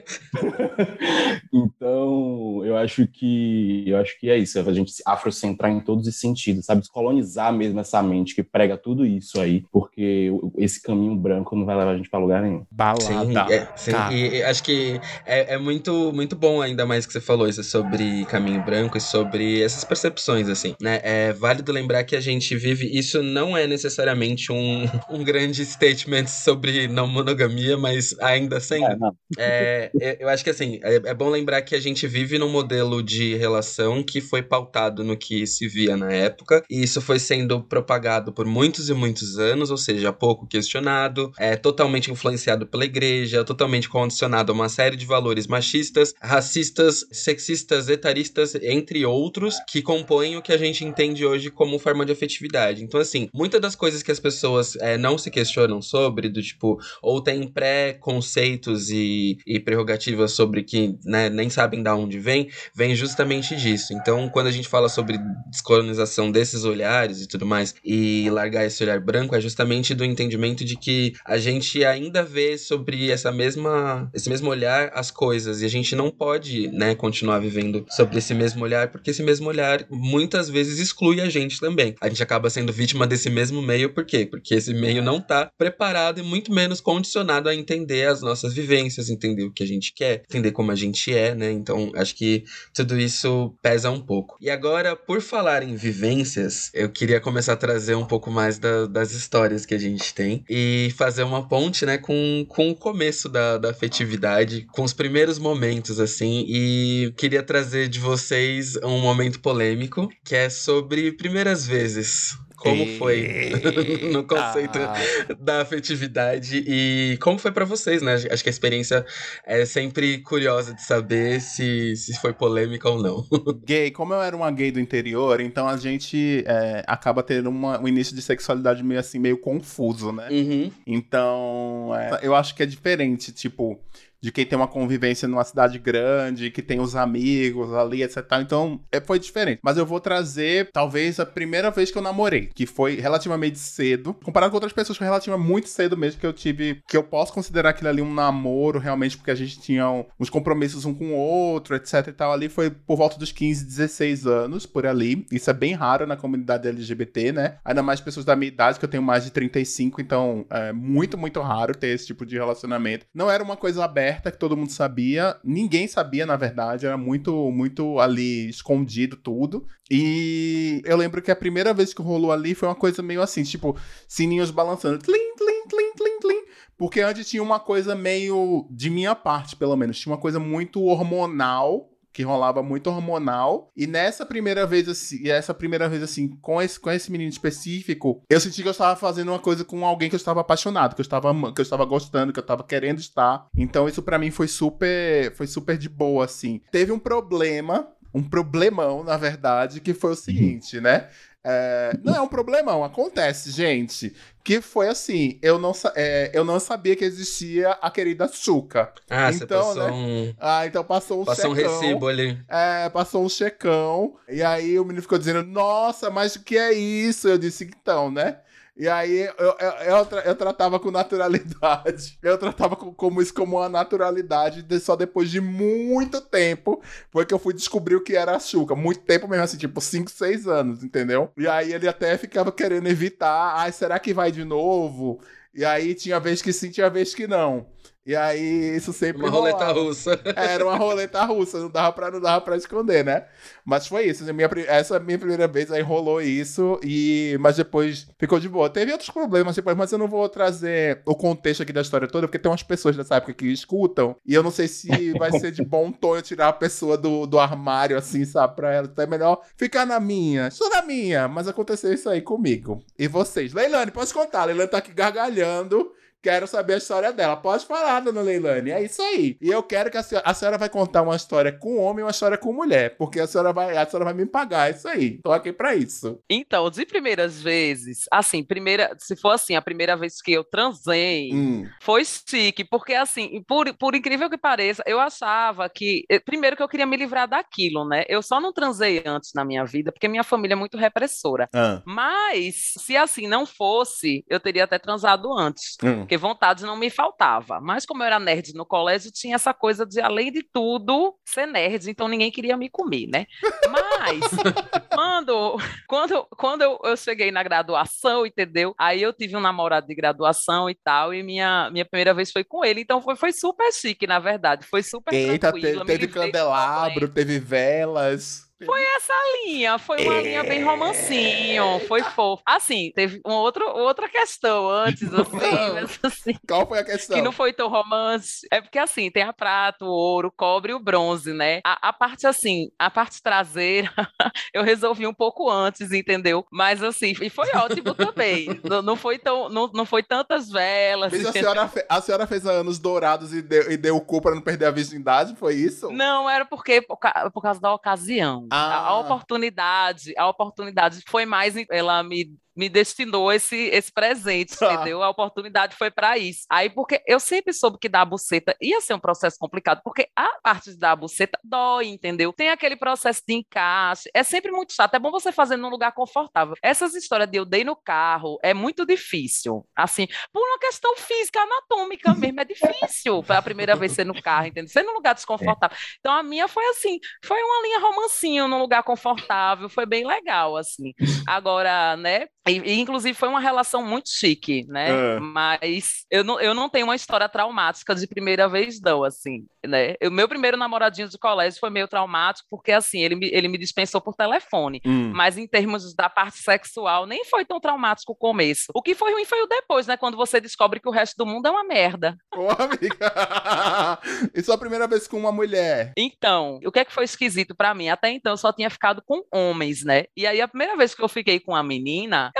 C: (laughs) então, eu acho que eu acho que é isso, a gente se afrocentrar em todos os sentidos, sabe? Descolonizar mesmo essa mente que prega tudo isso aí, porque esse caminho branco não vai levar a gente para lugar nenhum.
B: Balada. Sim, é, sim. E, e, acho que é, é muito muito bom ainda mais que você falou isso sobre caminho branco branco e sobre essas percepções, assim, né? É válido lembrar que a gente vive. Isso não é necessariamente um, (laughs) um grande statement sobre não monogamia, mas ainda assim. É, é, eu acho que, assim, é, é bom lembrar que a gente vive num modelo de relação que foi pautado no que se via na época, e isso foi sendo propagado por muitos e muitos anos, ou seja, pouco questionado, é totalmente influenciado pela igreja, totalmente condicionado a uma série de valores machistas, racistas, sexistas, etaristas, entre outros, que compõem o que a gente entende hoje como forma de afetividade. Então, assim, muitas das coisas que as pessoas é, não se questionam sobre, do tipo, ou têm pré-conceitos e, e prerrogativas sobre que né, nem sabem de onde vem, vem justamente disso. Então, quando a gente fala sobre descolonização desses olhares e tudo mais, e largar esse olhar branco, é justamente do entendimento de que a gente ainda vê sobre essa mesma, esse mesmo olhar as coisas, e a gente não pode, né, continuar vivendo sobre esse mesmo mesmo olhar, porque esse mesmo olhar muitas vezes exclui a gente também. A gente acaba sendo vítima desse mesmo meio, por quê? Porque esse meio não tá preparado e muito menos condicionado a entender as nossas vivências, entender o que a gente quer, entender como a gente é, né? Então, acho que tudo isso pesa um pouco. E agora, por falar em vivências, eu queria começar a trazer um pouco mais da, das histórias que a gente tem e fazer uma ponte, né, com, com o começo da, da afetividade, com os primeiros momentos, assim, e queria trazer de vocês um momento polêmico, que é sobre primeiras vezes. Como foi (laughs) no conceito da afetividade e como foi para vocês, né? Acho que a experiência é sempre curiosa de saber se, se foi polêmica ou não. (laughs)
A: Gay, como eu era uma gay do interior, então a gente é, acaba tendo uma, um início de sexualidade meio assim, meio confuso, né?
B: Uhum.
A: Então, é, eu acho que é diferente, tipo de quem tem uma convivência numa cidade grande, que tem os amigos ali, etc. Então, é, foi diferente. Mas eu vou trazer, talvez, a primeira vez que eu namorei, que foi relativamente cedo, comparado com outras pessoas, foi relativamente muito cedo mesmo que eu tive, que eu posso considerar aquilo ali um namoro, realmente, porque a gente tinha uns compromissos um com o outro, etc e tal. Ali foi por volta dos 15, 16 anos, por ali. Isso é bem raro na comunidade LGBT, né? Ainda mais pessoas da minha idade, que eu tenho mais de 35, então é muito, muito raro ter esse tipo de relacionamento. Não era uma coisa aberta aberta que todo mundo sabia. Ninguém sabia, na verdade, era muito, muito ali escondido tudo. E eu lembro que a primeira vez que rolou ali foi uma coisa meio assim, tipo, sininhos balançando. Tlim, tlim, tlim, tlim, tlim. Porque antes tinha uma coisa meio, de minha parte, pelo menos, tinha uma coisa muito hormonal que rolava muito hormonal. E nessa primeira vez, assim, essa primeira vez, assim, com esse, com esse menino específico, eu senti que eu estava fazendo uma coisa com alguém que eu estava apaixonado, que eu estava, que eu estava gostando, que eu estava querendo estar. Então isso para mim foi super, foi super de boa, assim. Teve um problema um problemão, na verdade, que foi o seguinte, né? É, não é um problemão, acontece, gente. Que foi assim, eu não, é, eu não sabia que existia a querida Chuca.
B: Ah, então, você passou né? um...
A: Ah, então passou um
B: passou checão. Passou um recibo ali.
A: É, passou um checão. E aí o menino ficou dizendo, nossa, mas o que é isso? Eu disse, então, né? E aí eu, eu, eu, eu, tratava com naturalidade. (laughs) Eu tratava com, como isso como uma naturalidade de, só depois de muito tempo foi que eu fui descobrir o que era a Xuca. Muito tempo mesmo, assim, tipo 5, 6 anos, entendeu? E aí ele até ficava querendo evitar. Ai, será que vai de novo? E aí tinha vez que sim, tinha vez que não. E aí isso sempre
B: Uma roleta russa.
A: Era uma roleta russa, não dava pra, não dava pra esconder, né? Mas foi isso. Minha, essa minha primeira vez aí rolou isso, e mas depois ficou de boa. Teve outros problemas depois, mas eu não vou trazer o contexto aqui da história toda, porque tem umas pessoas nessa época que escutam, e eu não sei se vai ser de bom tom eu tirar a pessoa do, do armário, assim, sabe? Pra ela. Então é melhor ficar na minha. Estou na minha, mas aconteceu isso aí comigo. E vocês? Leilane, pode contar. Leilane tá aqui gargalhando. Quero saber a história dela. Pode falar, dona Leilane. É isso aí. E eu quero que a senhora, a senhora vai contar uma história com homem e uma história com mulher. Porque a senhora vai, a senhora vai me pagar. É isso aí. Tô aqui pra isso.
D: Então, de primeiras vezes, assim, primeira, se for assim, a primeira vez que eu transei,
A: Hum.
D: foi chique, porque assim, por, por incrível que pareça, eu achava que, eh, primeiro que eu queria me livrar daquilo, né? Eu só não transei antes na minha vida, porque minha família é muito repressora.
A: Ah.
D: Mas, se assim não fosse, eu teria até transado antes.
A: Hum.
D: Porque vontade não me faltava. Mas como eu era nerd no colégio, tinha essa coisa de, além de tudo, ser nerd, então ninguém queria me comer, né? Mas (laughs) quando, quando, quando eu, eu cheguei na graduação, entendeu? Aí eu tive um namorado de graduação e tal, e minha, minha primeira vez foi com ele. Então foi, foi super chique, na verdade. Foi super
A: Eita,
D: tranquilo.
A: teve candelabro, teve velas.
D: Foi essa linha, foi uma linha bem romancinho, foi fofo. Assim, teve uma outra, outra questão antes, assim, mas assim,
A: Qual foi a questão?
D: que não foi tão romance. É porque assim, tem a prata, o ouro, o cobre e o bronze, né? A, a parte assim, a parte traseira, (laughs) eu resolvi um pouco antes, entendeu? Mas assim, e foi ótimo também. (laughs) Não, não foi tão, não, não foi tantas velas.
A: Mas a senhora, fe- a senhora fez anos dourados e deu, e deu o cu pra não perder a virgindade? Foi isso?
D: Não, era porque por, por causa da ocasião. A, a
A: Ah.
D: oportunidade, a oportunidade foi mais, ela me me destinou esse, esse presente,
A: Tá.
D: entendeu? A oportunidade foi para isso. Aí, porque eu sempre soube que dar a buceta ia ser um processo complicado, porque a parte de dar a buceta dói, entendeu? Tem aquele processo de encaixe, é sempre muito chato. É bom você fazer num lugar confortável. Essas histórias de eu dei no carro é muito difícil. Assim, por uma questão física, anatômica mesmo, é difícil para a primeira vez ser no carro, entendeu? Ser num lugar desconfortável. Então a minha foi assim, foi uma linha romancinho num lugar confortável, foi bem legal, assim. Agora, né? E, e, inclusive foi uma relação muito chique, né?
A: É.
D: Mas eu não, eu não tenho uma história traumática de primeira vez, não, assim, né? O meu primeiro namoradinho de colégio foi meio traumático, porque assim, ele me, ele me dispensou por telefone.
A: Hum.
D: Mas em termos da parte sexual, nem foi tão traumático o começo. O que foi ruim foi o depois, né? Quando você descobre que o resto do mundo é uma merda. (laughs)
A: Ô, amiga. (laughs) e sua primeira vez com uma mulher?
D: Então, o que é que foi esquisito pra mim? Até então eu só tinha ficado com homens, né? E aí a primeira vez que eu fiquei com a menina,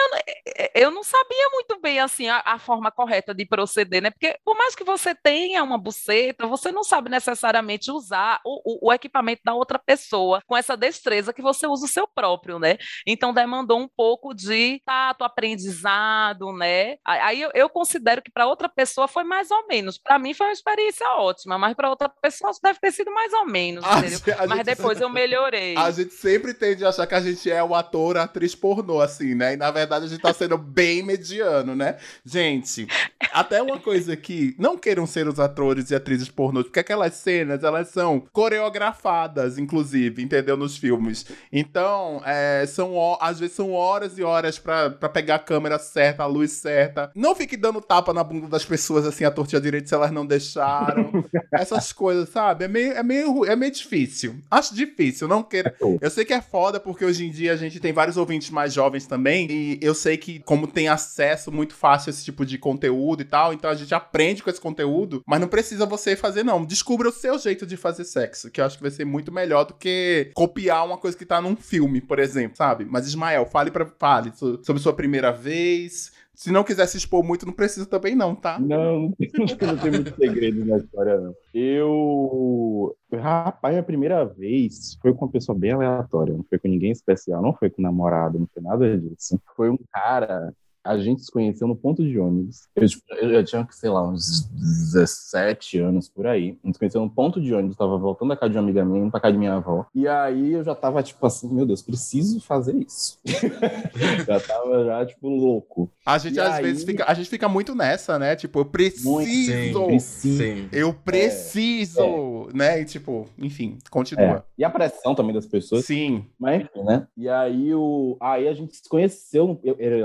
D: eu, não- eu não sabia muito bem assim a, a forma correta de proceder, né? Porque por mais que você tenha uma buceta, você não sabe necessariamente usar o, o- o equipamento da outra pessoa com essa destreza que você usa o seu próprio, né? Então demandou um pouco de tato, aprendizado, né? Aí eu, eu considero que para outra pessoa foi mais ou menos. Para mim foi uma experiência ótima, mas para outra pessoa deve ter sido mais ou menos,
A: gente-
D: Mas
A: gente-
D: depois eu (laughs) melhorei.
A: A gente sempre tende a achar que a gente é o ator, a atriz pornô, assim, né? E na verdade a gente tá sendo bem mediano, né? Gente, até uma coisa que não queiram ser os atores e atrizes pornôs, porque aquelas cenas, elas são coreografadas, inclusive, entendeu? Nos filmes. Então, é, são, às vezes são horas e horas pra, pra pegar a câmera certa, a luz certa. Não fique dando tapa na bunda das pessoas, assim, a tortinha direita, se elas não deixaram. Essas coisas, sabe? É meio, é meio, é meio difícil. Acho difícil, não queira. Eu sei que é foda, porque hoje em dia a gente tem vários ouvintes mais jovens também, e eu sei que, como tem acesso muito fácil a esse tipo de conteúdo e tal, então a gente aprende com esse conteúdo, mas não precisa você fazer, não. Descubra o seu jeito de fazer sexo, que eu acho que vai ser muito melhor do que copiar uma coisa que tá num filme, por exemplo, sabe? Mas, Ismael, fale, pra, fale so- sobre sua primeira vez. Se não quiser se expor muito, não precisa também, não, tá?
C: Não, não tem, não tem muito segredo na história, não. Eu. Rapaz, a primeira vez foi com uma pessoa bem aleatória, não foi com ninguém especial, não foi com namorado, não foi nada disso. Foi um cara. A gente se conheceu no ponto de ônibus. Eu, tipo, eu, eu tinha, sei lá, uns 17 anos por aí. A gente se conheceu no ponto de ônibus. Tava voltando da casa de uma amiga minha, indo pra casa de minha avó. E aí eu já tava, tipo assim, meu Deus, preciso fazer isso. (laughs) já tava, já, tipo, louco.
A: A gente
C: E
A: às
C: aí-
A: vezes fica, a gente fica muito nessa, né? Tipo, eu preciso.
C: Muito,
B: Sim,
C: Preciso.
B: sim.
A: Eu preciso. errado, né? E tipo, enfim, continua.
C: É. E a pressão também das pessoas.
A: Sim.
C: Mas enfim, né? E aí, o... aí a gente se conheceu. Eu, ele,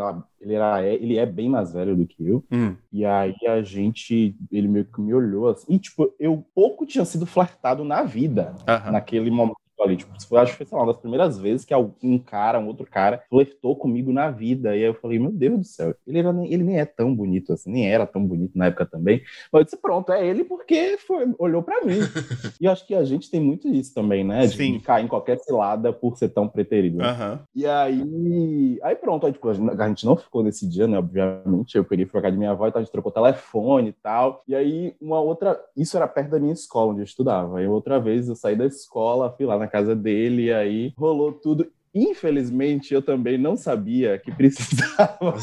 C: ele, era, ele é bem mais velho do que eu.
A: Hum.
C: E aí a gente. Ele meio que me olhou assim. E, tipo, eu pouco tinha sido flertado na vida.
A: Aham.
C: Naquele momento ali. Tipo, eu acho que foi, sei lá, uma das primeiras vezes que um cara, um outro cara, flertou comigo na vida. E aí eu falei, meu Deus do céu, ele, era, ele nem é tão bonito assim, nem era tão bonito na época também. Mas eu disse, pronto, é ele porque foi, olhou pra mim. (laughs) e eu acho que a gente tem muito isso também, né? De, de cair em qualquer cilada por ser tão preterido. né?
A: Aham.
C: E aí, aí pronto, aí, tipo, a gente- a gente não ficou nesse dia, né? Obviamente, eu peguei pra casa de minha avó, então a gente trocou telefone e tal. E aí, uma outra, isso era perto da minha escola, onde eu estudava. Aí outra vez eu saí da escola, fui lá na casa dele, e aí rolou tudo. Infelizmente, eu também não sabia que precisava (laughs)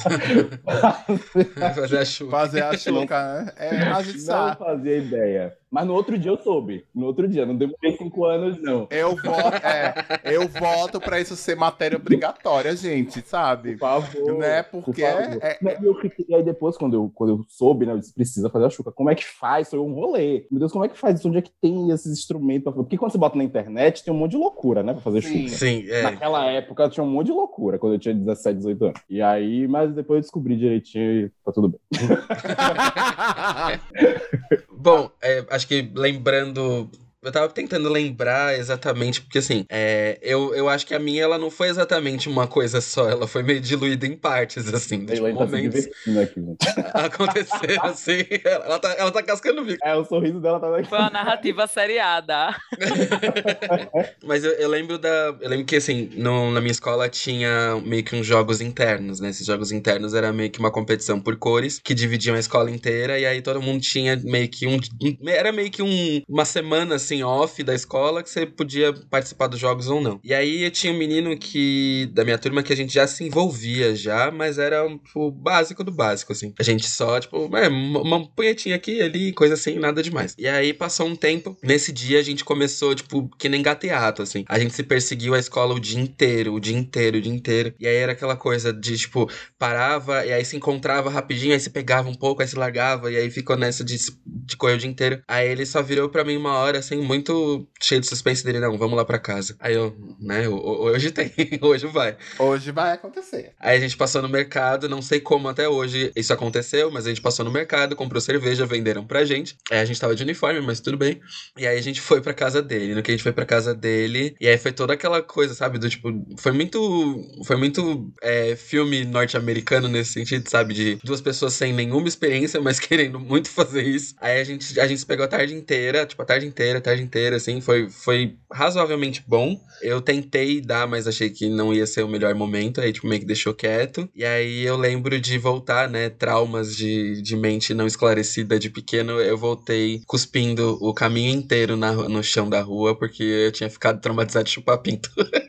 B: Fazer a chuva.
A: Fazer a chuca, né? É, a gente
C: não fazia ideia. Mas no outro dia eu soube. No outro dia, não demorei cinco anos, não.
A: Eu voto, é, eu voto pra isso ser matéria obrigatória, gente, sabe?
C: Por favor.
A: Né?
C: por
A: Porque
C: favor.
A: é-
C: E eu fiquei, aí depois, quando eu, quando eu soube, né, eu disse, precisa fazer a chuca. Como é que faz? Foi um rolê. Meu Deus, como é que faz isso? Onde é que tem esses instrumentos? Porque quando você bota na internet, tem um monte de loucura, né, pra fazer
A: Sim.
C: chuca.
B: Sim, é.
C: Naquela época tinha um monte de loucura, quando eu tinha 17, 18 anos. E aí, mas depois eu descobri direitinho e tá tudo bem. (laughs)
B: Bom, é, acho que lembrando. Eu tava tentando lembrar exatamente, porque assim, é, eu, eu acho que a minha ela não foi exatamente uma coisa só, ela foi meio diluída em partes, assim, de
C: Elaine tá
B: momentos
C: aqui, gente. (laughs)
B: aconteceram assim. Ela, ela tá, ela tá cascando o bico.
C: É, o sorriso dela tá daqui.
D: Foi uma narrativa seriada. (laughs)
B: Mas eu, eu lembro da. Eu lembro que assim, no- na minha escola tinha meio que uns jogos internos, né? Esses jogos internos era meio que uma competição por cores que dividiam a escola inteira, e aí todo mundo tinha meio que um. um- Era meio que um, uma semana assim, off da escola que você podia participar dos jogos ou não. E aí eu tinha um menino que. da minha turma que a gente já se envolvia já, mas era tipo, o básico do básico, assim. A gente só, tipo, é, uma uma punhetinha aqui, ali, coisa assim, nada demais. E aí passou um tempo, nesse dia a gente começou, tipo, que nem gateato, assim. A gente se perseguiu a escola o dia inteiro, o dia inteiro, o dia inteiro. E aí era aquela coisa de, tipo, parava e aí se encontrava rapidinho, aí se pegava um pouco, aí se largava, e aí ficou nessa de, de correr o dia inteiro. Aí ele só virou pra mim uma hora, assim, muito cheio de suspense dele, não, vamos lá pra casa. Aí eu, né, ho- ho- hoje tem, (laughs) hoje vai.
A: Hoje vai acontecer.
B: Aí a gente passou no mercado, não sei como até hoje isso aconteceu, mas a gente passou no mercado, comprou cerveja, venderam pra gente. Aí a gente tava de uniforme, mas tudo bem. E aí a gente foi pra casa dele. No que a gente foi pra casa dele, e aí foi toda aquela coisa, sabe? Do tipo, foi muito. Foi muito é, filme norte-americano nesse sentido, sabe? De duas pessoas sem nenhuma experiência, mas (laughs) querendo muito fazer isso. Aí a gente, a gente se pegou a tarde inteira, tipo, a tarde inteira, a tarde inteira, assim, foi, foi razoavelmente bom. Eu tentei dar, mas achei que não ia ser o melhor momento, aí, tipo, meio que deixou quieto. E aí eu lembro de voltar, né? Traumas de, de mente não esclarecida de pequeno, eu voltei cuspindo o caminho inteiro na, no chão da rua, porque eu tinha ficado traumatizado de chupar pinto. (laughs)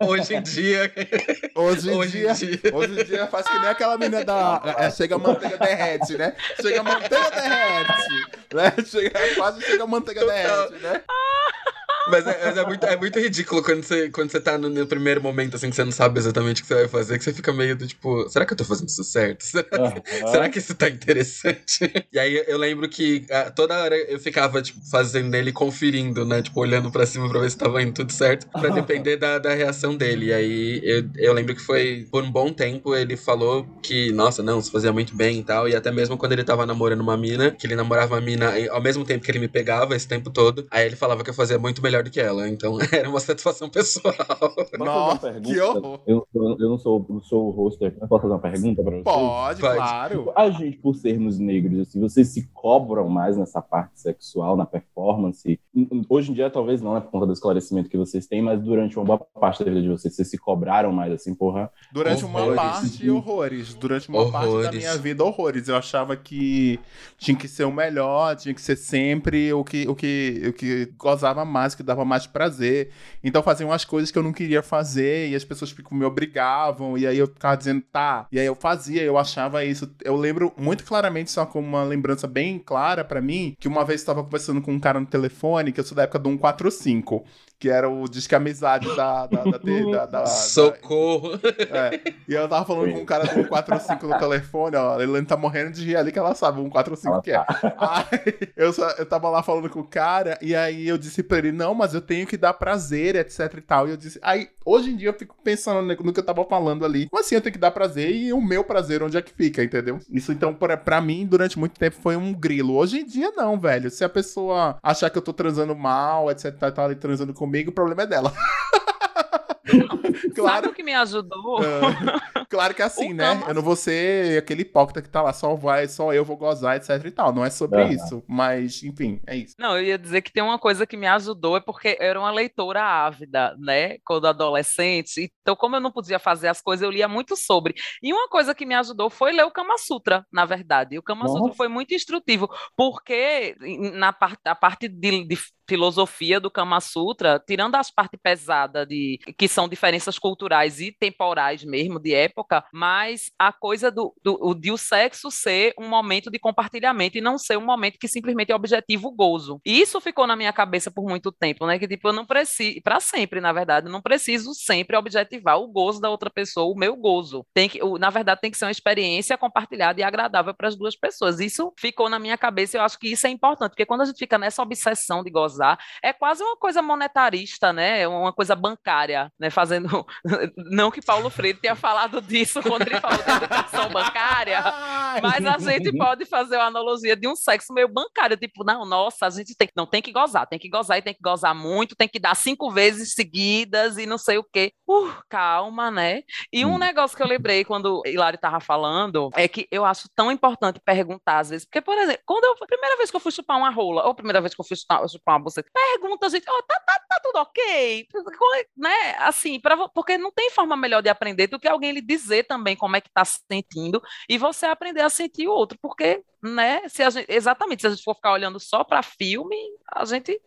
B: Hoje em dia.
A: Hoje em
B: Hoje
A: dia.
B: em dia.
A: Hoje em dia faz que nem aquela menina da. é, chega a manteiga derrete, né? Chega a manteiga derrete. Né? Chega, quase chega a manteiga derrete, né?
B: Mas é, mas é muito, é muito ridículo quando você, quando você tá no, no primeiro momento, assim, que você não sabe exatamente o que você vai fazer, que você fica meio do tipo, será que eu tô fazendo isso certo? Será,
C: Aham.
B: será que isso tá interessante? E aí eu lembro que ah, toda hora eu ficava, tipo, fazendo ele conferindo, né? Tipo, olhando pra cima pra ver se tava indo tudo certo, pra depender da, da reação dele. E aí eu, eu lembro que foi por um bom tempo ele falou que, nossa, não, se fazia muito bem e tal. E até mesmo quando ele tava namorando uma mina, que ele namorava uma mina ao mesmo tempo que ele me pegava esse tempo todo, aí ele falava que eu fazia muito melhor do que ela. Então (laughs) era uma satisfação pessoal.
C: Uma
A: Nossa,
C: pergunta?
A: que horror.
C: Eu, eu, eu não sou, sou o hoster, mas posso fazer uma pergunta pra vocês?
A: Pode,
B: Pode.
A: claro.
C: A gente, por sermos negros, assim, vocês se cobram mais nessa parte sexual, na performance? Hoje em dia, talvez não, né, por conta do esclarecimento que vocês têm, mas durante uma boa parte da vida de vocês, vocês se cobraram mais, assim, porra.
A: Durante uma
B: Horrores.
A: parte, horrores. Durante uma parte da
B: Horrores.
A: minha vida, horrores. Eu achava que tinha que ser o melhor, tinha que ser sempre o que, o que, o que gozava mais, que dava mais prazer. Então faziam umas coisas que eu não queria fazer e as pessoas tipo, me obrigavam. E aí eu ficava dizendo, tá. E aí eu fazia, eu achava isso. Eu lembro muito claramente, só como uma lembrança bem bem clara para mim que uma vez eu tava conversando com um cara no telefone, que eu sou da época do 145 que era o Disque Amizade da. da, da, da, da
B: Socorro!
A: É. E eu tava falando com um cara do 145 no telefone, ó. Ele tá morrendo de rir ali que ela sabe o 145 que é. Aí eu, só, eu tava lá falando com o cara, e aí eu disse pra ele, não, mas eu tenho que dar prazer, etc e tal. E eu disse, aí hoje em dia eu fico pensando no que eu tava falando ali. Como assim eu tenho que dar prazer e o meu prazer onde é que fica, entendeu? Isso então, pra, pra mim, durante muito tempo foi um grilo. Hoje em dia, não, velho. Se a pessoa achar que eu tô transando mal, etc e tal, e transando comigo, comigo, o problema é dela. (laughs)
D: claro. Sabe o que me ajudou?
A: Uh, claro que é assim, né? Eu não vou ser aquele hipócrita que tá lá, só vai, só eu vou gozar, etc e tal. Não é sobre uhum. isso. Mas, enfim, é isso.
D: Não, eu ia dizer que tem uma coisa que me ajudou, é porque eu era uma leitora ávida, né? Quando adolescente. Então, como eu não podia fazer as coisas, eu lia muito sobre. E uma coisa que me ajudou foi ler o Kama Sutra, na verdade. E o Kama Nossa. Sutra foi muito instrutivo, porque na parte, a parte de, de filosofia do Kama Sutra, tirando as partes pesadas de que são diferenças culturais e temporais mesmo de época, mas a coisa do, do de o sexo ser um momento de compartilhamento e não ser um momento que simplesmente é objetivo gozo. E isso ficou na minha cabeça por muito tempo, né? Que tipo eu não preciso, para sempre, na verdade, eu não preciso sempre objetivar o gozo da outra pessoa, o meu gozo. Tem que, na verdade, tem que ser uma experiência compartilhada e agradável para as duas pessoas. Isso ficou na minha cabeça. Eu acho que isso é importante, porque quando a gente fica nessa obsessão de gozar usar, é quase uma coisa monetarista, né? Uma coisa bancária, né? Fazendo. (laughs) Não que Paulo Freire tenha falado disso quando ele falou de educação bancária, mas a gente pode fazer uma analogia de um sexo meio bancário, tipo, não, nossa, a gente tem, não tem que gozar, tem que gozar e tem que gozar muito, tem que dar cinco vezes seguidas e não sei o quê. Uh, calma, né? E um hum. negócio que eu lembrei quando o Hilário tava falando é que eu acho tão importante perguntar às vezes, porque, por exemplo, quando eu, a primeira vez que eu fui chupar uma rola, ou a primeira vez que eu fui chupar, chupar uma você pergunta, gente, oh, tá, tá, tá tudo ok? Né? Assim, pra, porque não tem forma melhor de aprender do que alguém lhe dizer também como é que tá se sentindo e você aprender a sentir o outro, porque, né, se gente, exatamente, se a gente for ficar olhando só para filme, a gente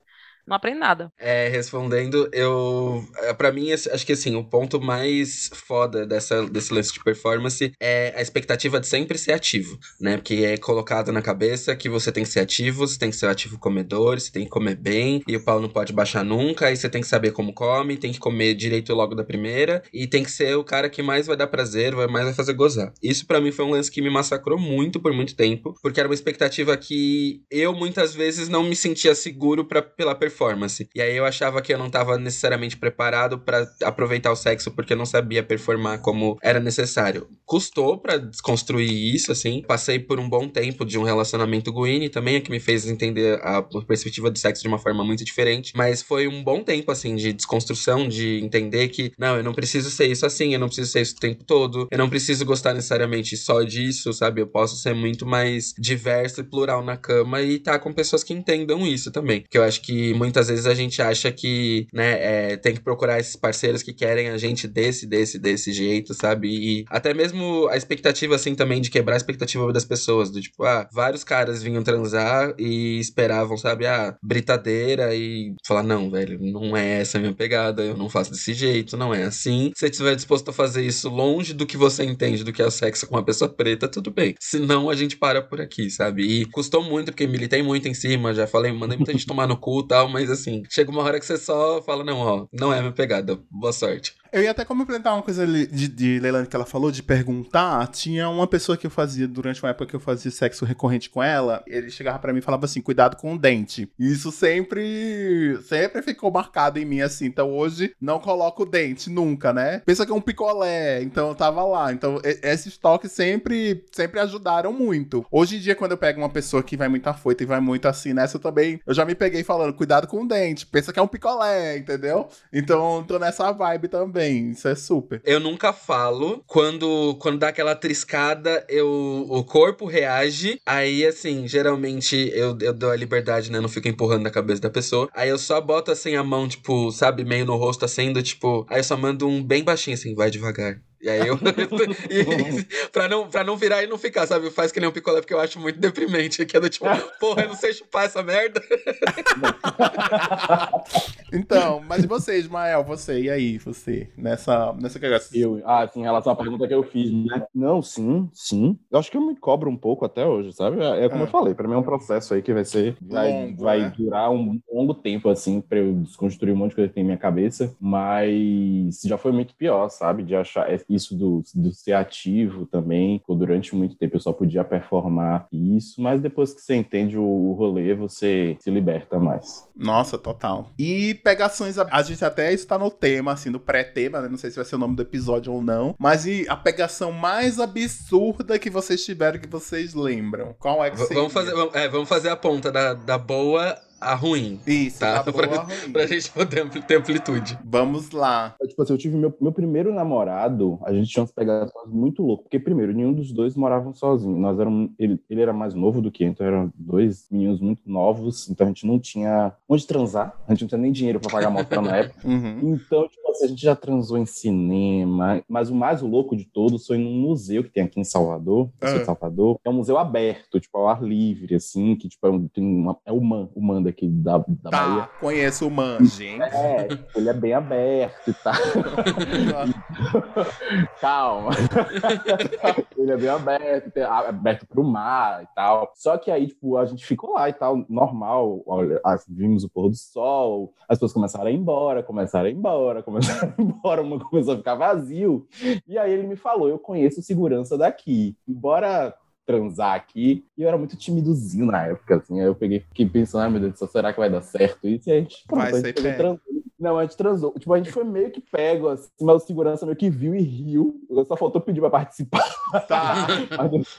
D: não aprende nada.
B: É, respondendo, eu. É, para mim, acho que assim, o ponto mais foda dessa, desse lance de performance é a expectativa de sempre ser ativo, né? Porque é colocado na cabeça que você tem que ser ativo, você tem que ser ativo comedor, você tem que comer bem, e o pau não pode baixar nunca, aí você tem que saber como come, tem que comer direito logo da primeira, e tem que ser o cara que mais vai dar prazer, vai mais vai fazer gozar. Isso para mim foi um lance que me massacrou muito por muito tempo, porque era uma expectativa que eu muitas vezes não me sentia seguro pra, pela performance performance. E aí eu achava que eu não estava necessariamente preparado para aproveitar o sexo porque eu não sabia performar como era necessário. Custou para desconstruir isso, assim. Passei por um bom tempo de um relacionamento Gwynny também, é que me fez entender a perspectiva do sexo de uma forma muito diferente. Mas foi um bom tempo, assim, de desconstrução, de entender que, não, eu não preciso ser isso assim, eu não preciso ser isso o tempo todo, eu não preciso gostar necessariamente só disso, sabe? Eu posso ser muito mais diverso e plural na cama e estar tá com pessoas que entendam isso também. Que eu acho que muitas vezes a gente acha que, né, é, tem que procurar esses parceiros que querem a gente desse, desse, desse jeito, sabe? E até mesmo a expectativa, assim, também de quebrar a expectativa das pessoas, do tipo, ah, vários caras vinham transar e esperavam, sabe, ah, britadeira e falar, não, velho, não é essa a minha pegada, eu não faço desse jeito, não é assim. Se você estiver disposto a fazer isso longe do que você entende do que é o sexo com uma pessoa preta, tudo bem. Senão a gente para por aqui, sabe? E custou muito, porque militei muito em cima, já falei, mandei muita gente tomar no cu e tal, mas assim, chega uma hora que você só fala, não, ó, não é minha pegada, boa sorte.
A: Eu ia até complementar uma coisa de, de Leilani que ela falou, de perguntar. Tinha uma pessoa que eu fazia, durante uma época que eu fazia sexo recorrente com ela, ele chegava para mim e falava assim, cuidado com o dente. Isso sempre, sempre ficou marcado em mim, assim. Então hoje, não coloco o dente, nunca, né? Pensa que é um picolé, então eu tava lá. Então esses toques sempre, sempre ajudaram muito. Hoje em dia, quando eu pego uma pessoa que vai muito afoita e vai muito assim nessa, eu também, eu já me peguei falando, cuidado com o dente. Pensa que é um picolé, entendeu? Então, tô nessa vibe também também. Isso é super.
B: Eu nunca falo. Quando, quando dá aquela triscada, eu, o corpo reage. Aí, assim, geralmente eu, eu dou a liberdade, né? Não fico empurrando na cabeça da pessoa. Aí eu só boto assim a mão, tipo, sabe, meio no rosto, assim, do tipo. Aí eu só mando um bem baixinho, assim, vai devagar E aí eu. (laughs) (laughs) e, (laughs) pra, não, pra não virar e não ficar, sabe? Faz que nem um picolé, porque eu acho muito deprimente. Que é do tipo, porra, eu não sei chupar essa merda.
A: então, mas você, Ismael, você, e aí, você, nessa, nessa cagada?
C: Eu, ah, assim, em relação à pergunta que eu fiz, né? Não, sim, sim. Eu acho que eu me cobro um pouco até hoje, sabe? É, é como eu falei, pra mim é um processo aí que vai ser. Vai,
A: Longo,
C: vai
A: né?
C: durar um longo tempo, assim, pra eu desconstruir um monte de coisa que tem na minha cabeça. Mas já foi muito pior, sabe? De achar é, isso do, do ser ativo também. Durante muito tempo eu só podia performar isso, mas depois que você entende o, o rolê, você se liberta mais.
A: Nossa, total. E pegações, a, a gente até está no tema, assim, do pré-tema, né? Não sei se vai ser o nome do episódio ou não. Mas e a pegação mais absurda que vocês tiveram que vocês lembram? Qual é que
B: V-
A: seria?
B: vamos, fazer, é, vamos fazer a ponta da, da boa à ruim.
A: Isso,
B: Tá,
A: tá boa, (laughs) ruim.
B: Pra gente poder ter amplitude.
A: Vamos lá.
C: Tipo assim, eu tive meu, meu primeiro namorado, a gente tinha umas pegadas muito loucas, porque primeiro, nenhum dos dois moravam sozinho. Nós éramos, ele, ele era mais novo do que eu, então eram dois meninos muito novos, então a gente não tinha onde transar, a gente não tinha nem dinheiro pra pagar motel na época. (laughs)
A: Uhum.
C: Então, tipo assim, a gente já transou em cinema, mas o mais louco de todos foi num museu que tem aqui em Salvador,
A: Ah.
C: Salvador, é um museu aberto, tipo, ao ar livre, assim, que tipo, é, um, tem uma, é o MAN, o MAN daqui da, da Bahia.
A: Tá, conheço o Man, gente.
C: É, ele é bem aberto e tal. (laughs) Calma. ele é bem aberto, aberto pro mar e tal. Só que aí, tipo, a gente ficou lá e tal, normal. Olha, vimos o pôr do sol, as pessoas começaram a ir embora, começaram a ir embora, começaram a ir embora, uma começou a ficar vazio. E aí ele me falou: eu conheço o segurança daqui. Bora transar aqui. E eu era muito timidozinho na época, assim. Aí eu peguei, fiquei pensando, ai meu Deus será que vai dar certo isso? E a gente, pronto,
A: Vai
C: a gente pegou. Não, a gente transou. Tipo, a gente foi meio que pego, assim, mas o segurança meio que viu e riu. Só faltou pedir pra participar.
A: Tá. (laughs)
C: Mas-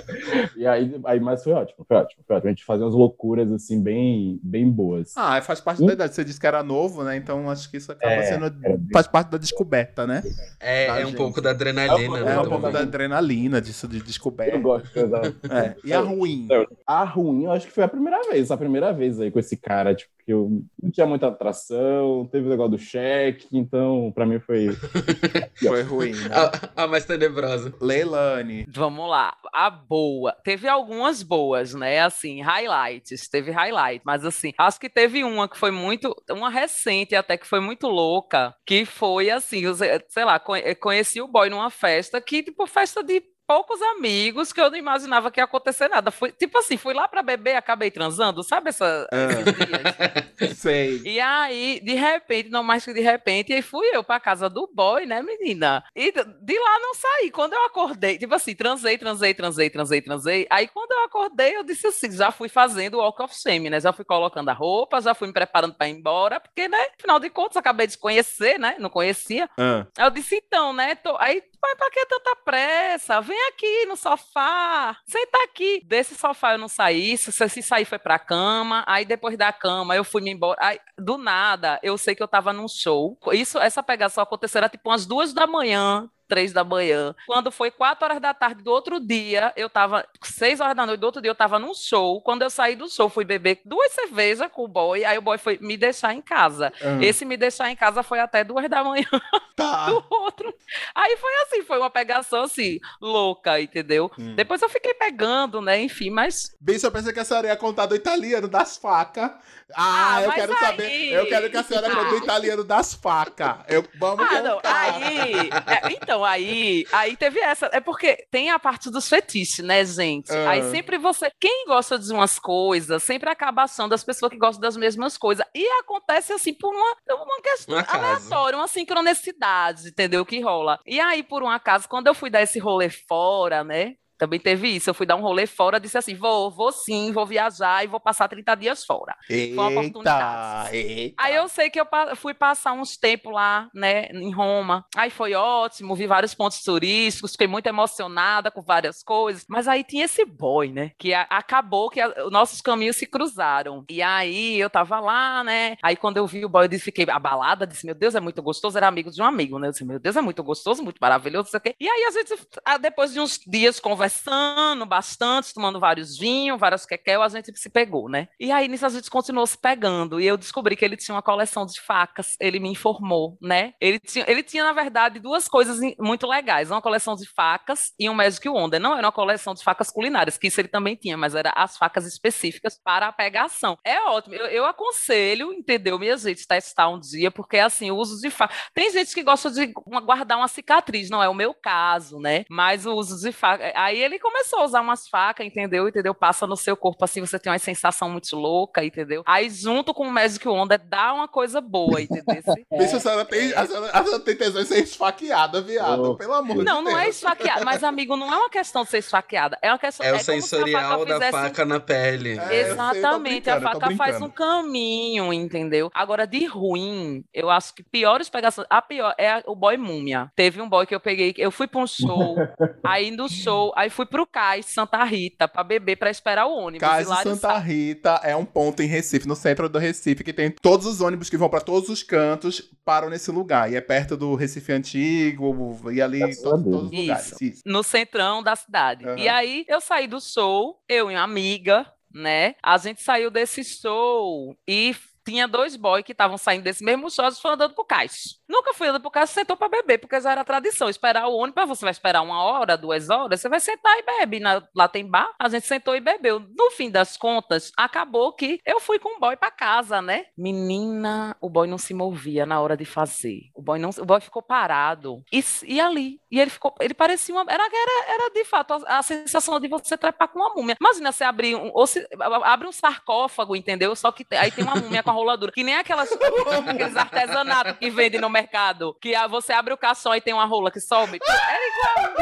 C: (laughs) e aí, aí, mas foi ótimo, foi ótimo, foi ótimo. A gente fazia umas loucuras, assim, bem, bem boas.
A: Ah, faz parte da idade. Você disse que era novo, né? Então acho que isso acaba
C: É,
A: sendo. Faz parte da descoberta, né?
B: É, é um pouco da adrenalina,
C: É
B: né?
A: É um pouco da adrenalina disso de
C: Eu
A: descoberta.
C: gosto de transar.
A: É. E a ruim?
C: A ruim, eu acho que foi a primeira vez, a primeira vez aí com esse cara, tipo, que eu não tinha muita atração, teve o negócio do cheque, então pra mim foi. (laughs)
A: Foi ruim. Né?
B: A, a mais tenebrosa.
A: Leilani.
D: Vamos lá, a boa. Teve algumas boas, né? Assim, highlights, teve highlight, mas assim, acho que teve uma que foi muito, uma recente até que foi muito louca, que foi assim, eu sei lá, conhe- conheci o boy numa festa que, tipo, festa de poucos amigos que eu não imaginava que ia acontecer nada. Fui, tipo assim, fui lá pra beber, acabei transando, sabe essa esses dias? (laughs)
A: Sei.
D: E aí, de repente, não mais que de repente, aí fui eu pra casa do boy, né, menina? E de lá não saí. Quando eu acordei, tipo assim, transei, transei, transei, transei, transei. Aí quando eu acordei, eu disse assim, já fui fazendo o walk of shame, né? Já fui colocando a roupa, já fui me preparando pra ir embora, porque, né, afinal de contas, acabei de conhecer, né? Não conhecia.
A: Ah,
D: Aí eu disse, então, né? tô- Aí, mas pra que tanta pressa? Vem aqui no sofá, senta aqui. Desse sofá eu não saí, se, se sair foi pra cama, aí depois da cama eu fui me embora. Aí, do nada, eu sei que eu tava num show. Isso, essa pegação aconteceu era tipo umas duas da manhã. Três da manhã. Quando foi quatro horas da tarde do outro dia, eu tava. Seis horas da noite do outro dia, eu tava num show. Quando eu saí do show, fui beber duas cervejas com o boy. Aí o boy foi me deixar em casa.
A: ah.
D: Esse me deixar em casa foi até duas da manhã (laughs)
A: Tá.
D: do outro. Aí foi assim, foi uma pegação assim, louca, entendeu?
A: Hum.
D: Depois eu fiquei pegando, né? Enfim, mas.
A: Bicho, eu pensei que a senhora ia contar do italiano das facas. Ah,
D: Ah,
A: eu quero
D: aí-
A: saber. Eu quero que a senhora conte do
D: Ah. (laughs)
A: italiano das facas. Eu, vamos
D: Ah, não.
A: contar.
D: Aí. é, então, aí. Aí teve essa. É porque tem a parte dos fetiches, né, gente?
A: Ah.
D: Aí sempre você. Quem gosta de umas coisas, sempre acaba achando as pessoas que gostam das mesmas coisas. E acontece assim por uma, uma questão
B: Um
D: aleatória, uma sincronicidade, entendeu? Que rola. E aí, por um acaso, quando eu fui dar esse rolê fora, né? Também teve isso. Eu fui dar um rolê fora, disse assim: vou, vou sim, vou viajar e vou passar 30 dias fora. uma
A: Eita,
D: oportunidade.
A: eita.
D: Aí eu sei que eu fui passar uns tempos lá, né, em Roma. Aí foi ótimo, vi vários pontos turísticos, fiquei muito emocionada com várias coisas. Mas aí tinha esse boy, né, que acabou que a- os nossos caminhos se cruzaram. E aí eu tava lá, né, aí quando eu vi o boy, eu disse, fiquei abalada, disse, meu Deus, é muito gostoso. Era amigo de um amigo, né, eu disse, meu Deus, é muito gostoso, muito maravilhoso, não sei o quê. E aí a gente, ah, depois de uns dias conversando, conversando bastante, tomando vários vinhos, várias quequel, a gente se pegou, né? E aí nisso a gente continuou se pegando. E eu descobri que ele tinha uma coleção de facas, ele me informou, né? Ele tinha, ele tinha na verdade, duas coisas muito legais: uma coleção de facas e um Magic Wonder. Não era uma coleção de facas culinárias, que isso ele também tinha, mas era as facas específicas para a pegação. É ótimo. Eu, eu aconselho, entendeu, minha gente, testar um dia, porque assim, o uso de faca. Tem gente que gosta de guardar uma cicatriz, não é o meu caso, né? Mas o uso de faca. Aí ele começou a usar umas facas, entendeu? Entendeu? Passa no seu corpo assim, você tem uma sensação muito louca, entendeu? Aí junto com o Magic Wonder dá uma coisa boa, entendeu? (laughs)
A: Bicho, a senhora tem, a senhora, a senhora tem tesão de ser esfaqueada, viado. Oh. Pelo amor
D: não,
A: de
D: Deus. Não, não é esfaqueada. Mas, amigo, não é uma questão de ser esfaqueada. É uma questão.
B: É, é o sensorial faca da fizesse... faca na pele.
D: É, Exatamente. a faca faz um caminho, entendeu? Agora, de ruim, eu acho que piores pegações. A pior é o boy múmia. Teve um boy que eu peguei. Eu fui pra um show. (laughs) aí no show, aí fui pro Cais, Santa Rita, pra beber, pra esperar o ônibus.
A: Cais Santa Rita é um ponto em Recife, no centro do Recife, que tem todos os ônibus que vão pra todos os cantos, param nesse lugar. E é perto do Recife Antigo, e ali todo, todos os lugares.
D: Isso. No centrão da cidade. Uhum. E aí eu saí do show, eu e uma amiga, né? A gente saiu desse show e tinha dois boys que estavam saindo desse mesmo show e foram andando pro cais. Nunca fui andando pro cais, sentou para beber, porque já era tradição. Esperar o ônibus, você vai esperar uma hora, duas horas, você vai sentar e bebe. Na, lá tem bar, a gente sentou e bebeu. No fim das contas, acabou que eu fui com o boy para casa, né? Menina, o boy não se movia na hora de fazer. O boy não, o boy ficou parado. E, e ali, e ele ficou, ele parecia uma, era, era, era de fato a, a sensação de você trepar com uma múmia. Imagina você abrir um, ou se, abre um sarcófago, entendeu? Só que aí tem uma múmia com a roladura. Que nem aquelas, (laughs) aqueles artesanatos que vendem no mercado. Que você abre o caixão e tem uma rola que sobe. Era igual.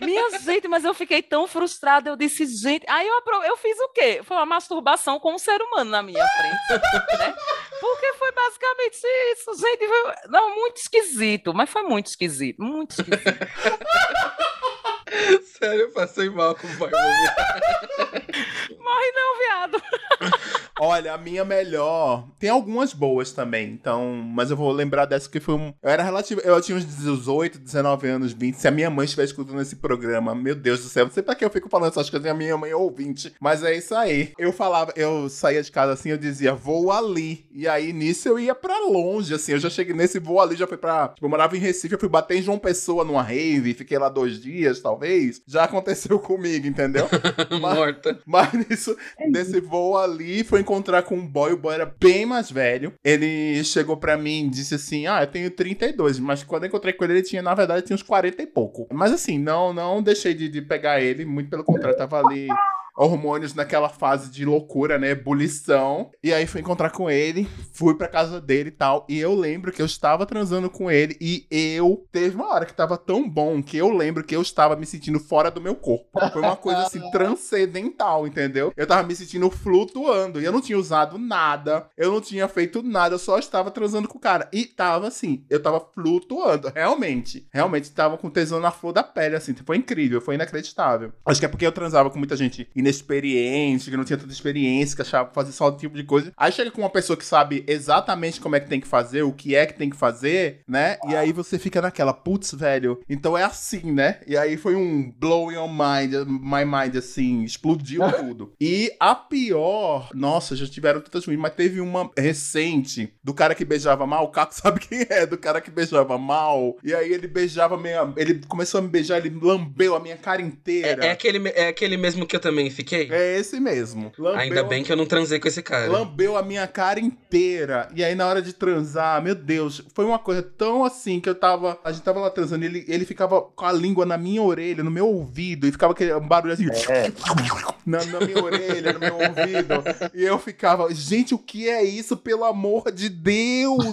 D: Minha gente, mas eu fiquei tão frustrada. Eu disse, gente. Aí eu, eu fiz o quê? Foi uma masturbação com um ser humano na minha frente. né? Porque foi basicamente isso, gente. Foi... Não, muito esquisito. Mas foi muito esquisito. Muito esquisito. (laughs)
B: Sério, eu passei mal com o pai
D: Morre não, viado. (laughs)
A: Olha, a minha melhor. Tem algumas boas também, então. Mas eu vou lembrar dessa que foi um. Eu era relativo. Eu tinha uns 18, 19 anos, 20. Se a minha mãe estiver escutando esse programa, meu Deus do céu, não sei pra que eu fico falando essas coisas. A minha mãe é ouvinte. Mas é isso aí. Eu falava, eu saía de casa assim, eu dizia, vou ali. E aí nisso eu ia pra longe, assim. Eu já cheguei nesse voo ali, já fui pra. Tipo, eu morava em Recife, eu fui bater em João Pessoa numa rave, fiquei lá dois dias, talvez. Já aconteceu (laughs) comigo, entendeu? (laughs)
B: mas, Morta.
A: Mas nisso, nesse voo ali, foi encontrar com um boy, o boy era bem mais velho. Ele chegou para mim e disse assim: Ah, eu tenho 32, mas quando eu encontrei com ele, ele tinha, na verdade, tinha uns 40 e pouco. Mas assim, não, não deixei de, de pegar ele, muito pelo contrário, tava ali hormônios naquela fase de loucura, né? Ebulição. E aí fui encontrar com ele, fui pra casa dele e tal. E eu lembro que eu estava transando com ele e eu. Teve uma hora que tava tão bom que eu lembro que eu estava me sentindo fora do meu corpo. Foi uma coisa assim (laughs) transcendental, entendeu? Eu tava me sentindo flutuando e eu não tinha usado nada, eu não tinha feito nada, eu só estava transando com o cara. E tava assim, eu tava flutuando, realmente. Realmente tava com tesão na flor da pele, assim. Foi incrível, foi inacreditável. Acho que é porque eu transava com muita gente inexperiente, que não tinha tanta experiência, que achava fazer só o tipo de coisa. Aí chega com uma pessoa que sabe exatamente como é que tem que fazer, o que é que tem que fazer, né? E aí você fica naquela, putz, velho, então é assim, né? E aí foi um blow your mind, my mind, assim, explodiu (laughs) tudo. E a pior, nossa, já tiveram tantas ruins, mas teve uma recente do cara que beijava mal, o Caco (laughs) sabe quem é, do cara que beijava mal. E aí ele beijava meio. Ele começou a me beijar, ele lambeu a minha cara inteira.
B: É, é aquele, é aquele mesmo que eu também fiquei?
A: É esse mesmo.
B: Lambeu Ainda bem que eu não transei com esse cara.
A: Lambeu a minha cara inteira. E aí, na hora de transar, meu Deus, foi uma coisa tão assim que eu tava. A gente tava lá transando, ele, ele ficava com a língua na minha orelha, no meu ouvido, e ficava aquele barulho assim. É. Na, na minha orelha, no meu ouvido. E eu ficava, gente, o que é isso? Pelo amor de Deus!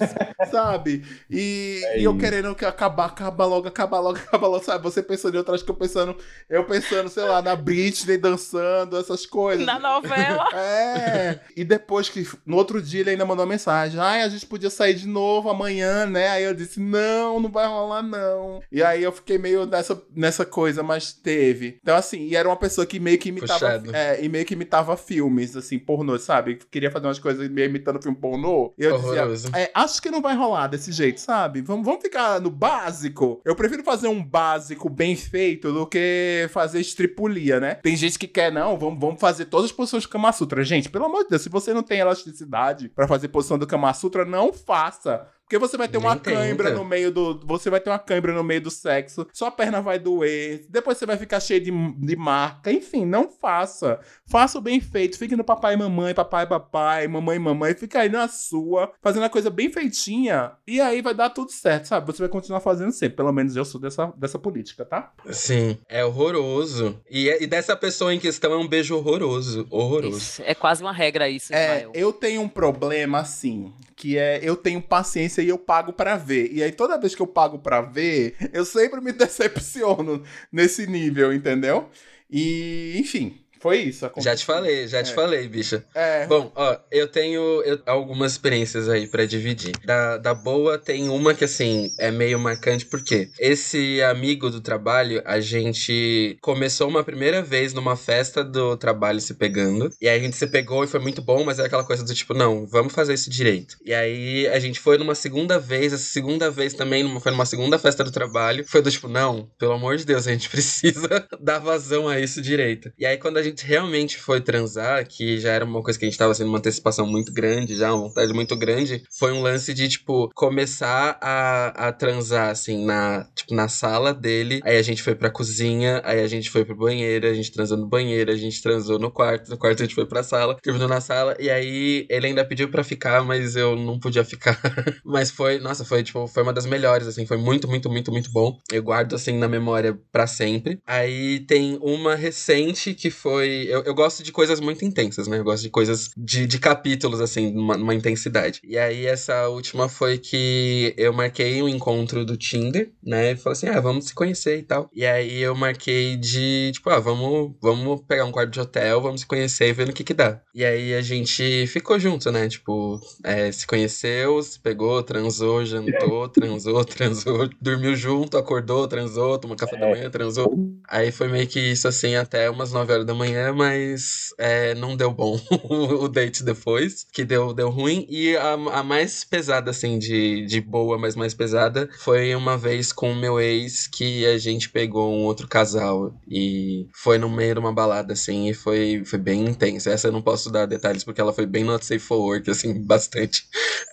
A: sabe? E, é e eu querendo que acabar, acabar logo, acabar logo, (laughs) acabar logo, sabe? Você pensando em outras que eu pensando, eu pensando, sei lá, na Britney dançando essas coisas.
D: Na novela. (laughs)
A: É. E depois que, no outro dia, ele ainda mandou uma mensagem: ai, a gente podia sair de novo amanhã, né? Aí eu disse: não, não vai rolar, não. E aí eu fiquei meio nessa, nessa coisa, mas teve. Então, assim, e era uma pessoa que meio que imitava. É, e meio que imitava filmes, assim, pornô, sabe? Queria fazer umas coisas meio imitando filme pornô. E eu
B: Horroroso.
A: dizia, é, acho que não vai rolar desse jeito, sabe? Vamos, vamos ficar no básico. Eu prefiro fazer um básico bem feito do que fazer estripulia, né? Tem gente que quer, não, vamos, vamos fazer todas as posições do Kama Sutra. Gente, pelo amor de Deus, se você não tem elasticidade pra fazer posição do Kama Sutra, não faça. Porque você vai ter
B: Nem
A: uma
B: tenta.
A: cãibra no meio do. Você vai ter uma cãibra no meio do sexo, sua perna vai doer, depois você vai ficar cheio de, de marca. Enfim, não faça. Faça o bem feito. Fique no papai e mamãe, papai e papai, mamãe e mamãe. Fica aí na sua, fazendo a coisa bem feitinha. E aí vai dar tudo certo, sabe? Você vai continuar fazendo sempre. Pelo menos eu sou dessa, dessa política, tá?
B: Sim, é horroroso. E, e dessa pessoa em questão é um beijo horroroso. Horroroso.
D: Isso, é quase uma regra isso,
A: É,
D: Ismael.
A: eu tenho um problema assim, que é eu tenho paciência e eu pago pra ver. E aí toda vez que eu pago pra ver, eu sempre me (laughs) decepciono nesse nível, entendeu? E, enfim, foi isso.
B: Já te falei, já te
A: É.
B: falei, bicha.
A: É,
B: Bom, ó, eu tenho eu- algumas experiências aí pra dividir. Da, da boa, tem uma que, assim, é meio marcante, porque esse amigo do trabalho, a gente começou uma primeira vez numa festa do trabalho se pegando. E aí a gente se pegou e foi muito bom, mas é aquela coisa do tipo, não, vamos fazer isso direito. E aí a gente foi numa segunda vez, essa segunda vez também, numa, foi numa segunda festa do trabalho. Foi do tipo, não, pelo amor de Deus, a gente (laughs) precisa dar vazão a isso direito. E aí quando a gente realmente foi transar, que já era uma coisa que a gente tava sendo uma antecipação muito grande, já uma vontade muito grande, foi um lance de, tipo, começar a, a transar, assim, na, tipo, na sala dele. Aí a gente foi pra cozinha, aí a gente foi pro banheiro, a gente transou no banheiro, a gente transou no quarto, no quarto a gente foi pra sala, terminou na sala, e aí ele ainda pediu pra ficar, mas eu não podia ficar. (laughs) mas foi, nossa, foi, tipo, foi uma das melhores, assim, foi muito, muito, muito, muito bom. Eu guardo, assim, na memória pra sempre. Aí tem uma recente que foi. Eu, eu gosto de coisas muito intensas, né? Eu gosto de coisas de, de capítulos, assim, numa, numa intensidade. E aí essa última foi que eu marquei um encontro do Tinder, né? E falei assim, ah, vamos se conhecer e tal. E aí eu marquei de, tipo, ah, vamos, vamos pegar um quarto de hotel, vamos se conhecer e ver no que que dá. E aí a gente ficou junto, né? Tipo, é, se conheceu, se pegou, transou, jantou, (laughs) transou, transou, dormiu junto, acordou, transou, tomou café da manhã, transou. Aí foi meio que isso assim até umas 9 horas da manhã, mas é, não deu bom (laughs) o date depois, que deu, deu ruim. E a, a mais pesada, assim, de, de boa, mas mais pesada, foi uma vez com o meu ex que a gente pegou um outro casal e foi no meio de uma balada, assim, e foi, foi bem intensa. Essa eu não posso dar detalhes porque ela foi bem not safe for work, assim, (laughs) bastante.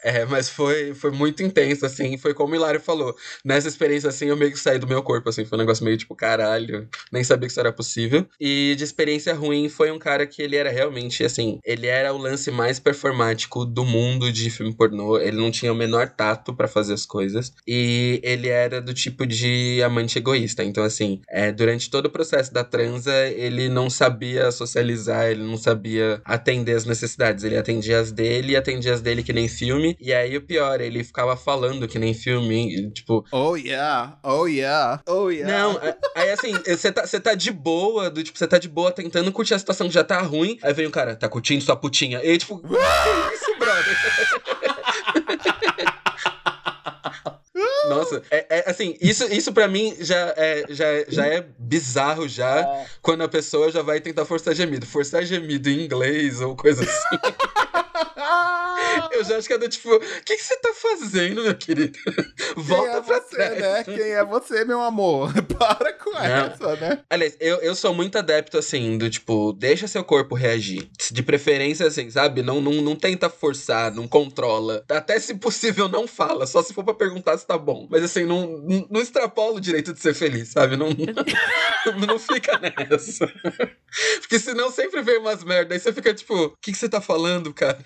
B: É, mas foi, foi muito intenso, assim, foi como o Hilário falou. Nessa experiência, assim, eu meio que saí do meu corpo, assim, foi um negócio meio tipo, caralho, nem sabia que isso era possível. E de experiência ruim foi um cara que ele era realmente, assim, ele era o lance mais performático do mundo de filme pornô. Ele não tinha o menor tato pra fazer as coisas. E ele era do tipo de amante egoísta. Então, assim, é, durante todo o processo da transa, ele não sabia socializar, ele não sabia atender as necessidades. Ele atendia as dele e atendia as dele que nem filme. E aí, o pior, ele ficava falando que nem filme, tipo,
A: Oh yeah, oh yeah, oh yeah.
B: não, aí assim, você tá, você tá de boa, do tipo, você tá de boa tentando curtir a situação que já tá ruim, aí vem o cara, tá curtindo sua putinha. E tipo, que isso, brother? (laughs) Nossa, é, é, assim, isso, isso pra mim já é, já, já é bizarro já, quando a pessoa já vai tentar forçar gemido. Forçar gemido em inglês ou coisa assim. (laughs) (laughs) Eu já acho que é do tipo, o que, que você tá fazendo, meu querido? (laughs) Volta
A: Quem é
B: pra
A: você,
B: trás.
A: né? Quem é você, meu amor? (laughs) Para com essa, né?
B: Aliás, eu, eu sou muito adepto, assim, do tipo, deixa seu corpo reagir. De preferência, assim, sabe? Não, não, não tenta forçar, não controla. Até se possível, não fala. Só se for pra perguntar se tá bom. Mas assim, não, não, não extrapola o direito de ser feliz, sabe? Não, não, fica nessa. Porque senão sempre vem umas merda. Aí você fica tipo, o que, que você tá falando, cara?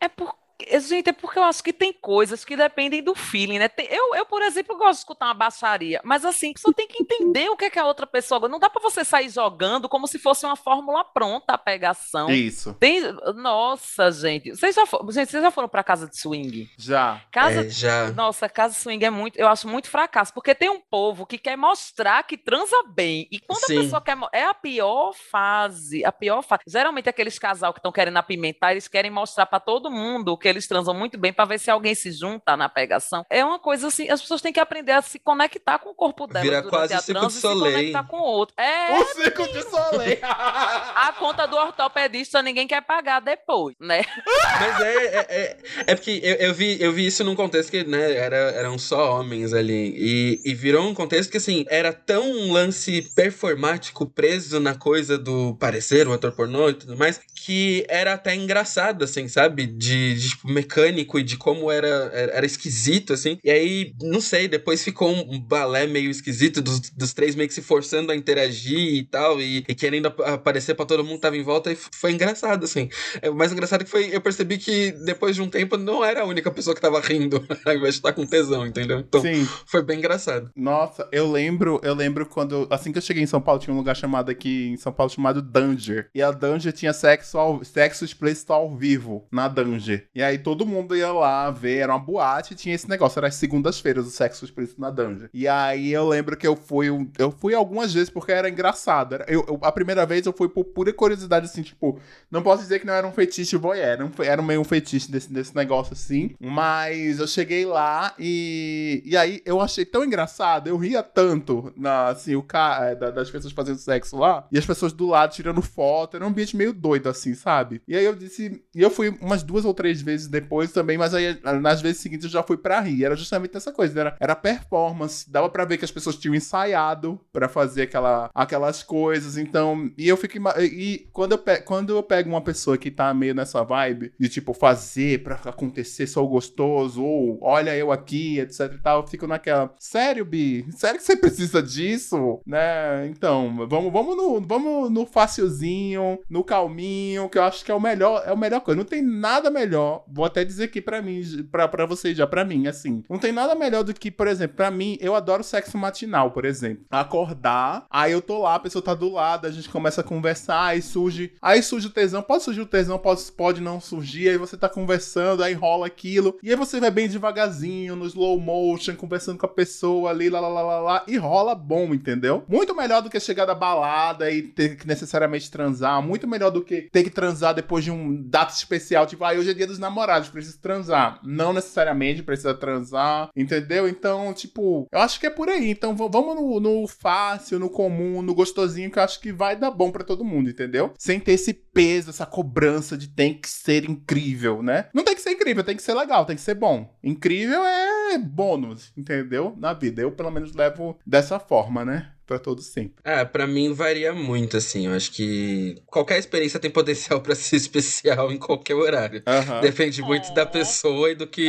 D: É porque. Gente, é porque eu acho que tem coisas que dependem do feeling, né? Tem- eu, eu, por exemplo, gosto de escutar uma baixaria, mas assim, a pessoa tem que entender o que, é que a outra pessoa. gosta. Não dá pra você sair jogando como se fosse uma fórmula pronta a pegação.
A: Isso,
D: Tem, nossa, gente. Vocês já, fo- gente, vocês já foram pra casa de swing?
A: já.
D: Casa
B: É, já.
D: Nossa, casa swing é muito, eu acho muito fracasso, porque tem um povo que quer mostrar que transa bem. E quando
B: Sim.
D: a pessoa quer. É a pior fase. A pior fase. Geralmente aqueles casal que estão querendo apimentar, eles querem mostrar pra todo mundo que eles transam muito bem pra ver se alguém se junta na pegação. É uma coisa assim, as pessoas têm que aprender a se conectar com o corpo delas
B: Vira quase
D: a
B: Cirque
D: transa
B: du
D: e se
B: Soleil.
D: conectar com o outro. É,
A: O Circo de Soleil! (laughs)
D: A conta do ortopedista ninguém quer pagar depois, né? (laughs)
B: Mas é, é, é, é porque eu, eu, vi, eu vi isso num contexto que, né, era, eram só homens ali. E, e virou um contexto que, assim, era tão um lance performático preso na coisa do parecer, o ator pornô e tudo mais, que era até engraçado, assim, sabe? De, de tipo, mecânico e de como era, era, era, esquisito, assim. E aí, não sei, depois ficou um balé meio esquisito dos, dos três meio que se forçando a interagir e tal, e, e querendo aparecer para todo mundo que tava em volta, e foi engraçado, assim. É, o mais engraçado é que foi, eu percebi que depois de um tempo não era a única pessoa que tava rindo, (laughs) ao invés de estar com tesão, entendeu? Então, Sim. foi bem engraçado.
A: Nossa, eu lembro, eu lembro quando, assim que eu cheguei em São Paulo, tinha um lugar chamado aqui em São Paulo chamado Danger. E a Danger tinha sexo, ao, sexo explícito ao vivo na Danger. E aí todo mundo ia lá ver, era uma boate tinha esse negócio, era as segundas-feiras o sexo explícito na Danger. E aí eu lembro que eu fui, eu fui algumas vezes porque era engraçado. Eu, eu, a primeira vez eu fui por pura curiosidade, assim, tipo, não posso dizer que não era um fetiche voyeur, era, era meio um fetiche desse, desse negócio assim. Mas eu cheguei lá e, e aí eu achei tão engraçado, eu ria tanto na, assim, o cara, é, das pessoas fazendo sexo lá e as pessoas do lado tirando foto, era um ambiente meio doido assim, sabe? E aí eu disse, e eu fui umas duas ou três vezes depois também, mas aí nas vezes seguintes eu já fui pra rir. Era justamente essa coisa, era, era performance, dava para ver que as pessoas tinham ensaiado para fazer aquela, aquelas coisas, então, e eu fico e quando eu, pe... quando eu pego uma pessoa que tá meio nessa vibe de tipo fazer para acontecer o gostoso ou olha eu aqui, etc e tal, eu fico naquela, sério, Bi? Sério que você (laughs) precisa disso? Né? Então, vamos vamos no vamos no facilzinho, no calminho, que eu acho que é o melhor, é o melhor coisa. Não tem nada melhor, vou até dizer aqui para mim, para vocês já, para mim, assim. Não tem nada melhor do que, por exemplo, para mim, eu adoro sexo matinal, por exemplo. Acordar, aí eu tô lá, a pessoa tá do lado, a gente começa a conversar, aí surge, aí surge o tesão, pode surgir o tesão, pode, pode não surgir, aí você tá conversando, aí rola aquilo, e aí você vai bem devagarzinho, no slow motion, conversando com a pessoa ali, lá, lá, lá, lá, lá e rola bom, entendeu? Muito melhor do que chegar da balada e ter que necessariamente transar, muito melhor do que ter que transar depois de um data especial, tipo, ah, hoje é dia dos namorados, preciso transar. Não necessariamente precisa transar, entendeu? Então, tipo, eu acho que é por aí. Então, vamos no, no fácil, no comum, no gostosinho, que eu acho que vai dar bom para todo mundo, entendeu? Sem ter esse peso, essa cobrança de tem que ser incrível, né? Não tem que ser incrível, tem que ser legal, tem que ser bom. Incrível é bônus, entendeu? Na vida. Eu, pelo menos, levo dessa forma, né? Para todos sempre.
B: É, para mim varia muito, assim. Eu acho que qualquer experiência tem potencial (laughs) para ser especial em qualquer horário. Uhum. Depende muito da pessoa e do que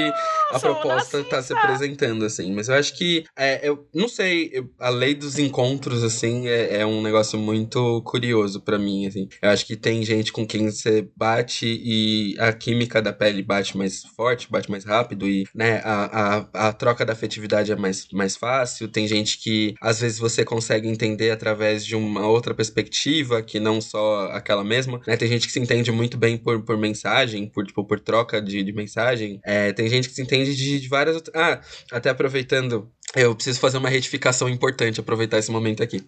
B: a proposta tá se apresentando, assim. Mas eu acho que, é, eu não sei, eu, a lei dos encontros, assim, é, é um negócio muito curioso para mim, assim. Eu acho que tem gente com quem você bate e a química da pele bate mais forte, bate mais rápido e, né, a, a, a troca da afetividade é mais, mais fácil. Tem gente que, às vezes, você consegue consegue entender através de uma outra perspectiva, que não só aquela mesma, né? Tem gente que se entende muito bem por, por mensagem, por, tipo, por troca de, de mensagem. É, tem gente que se entende de, de várias outras... Ah, até aproveitando eu preciso fazer uma retificação importante, aproveitar esse momento aqui.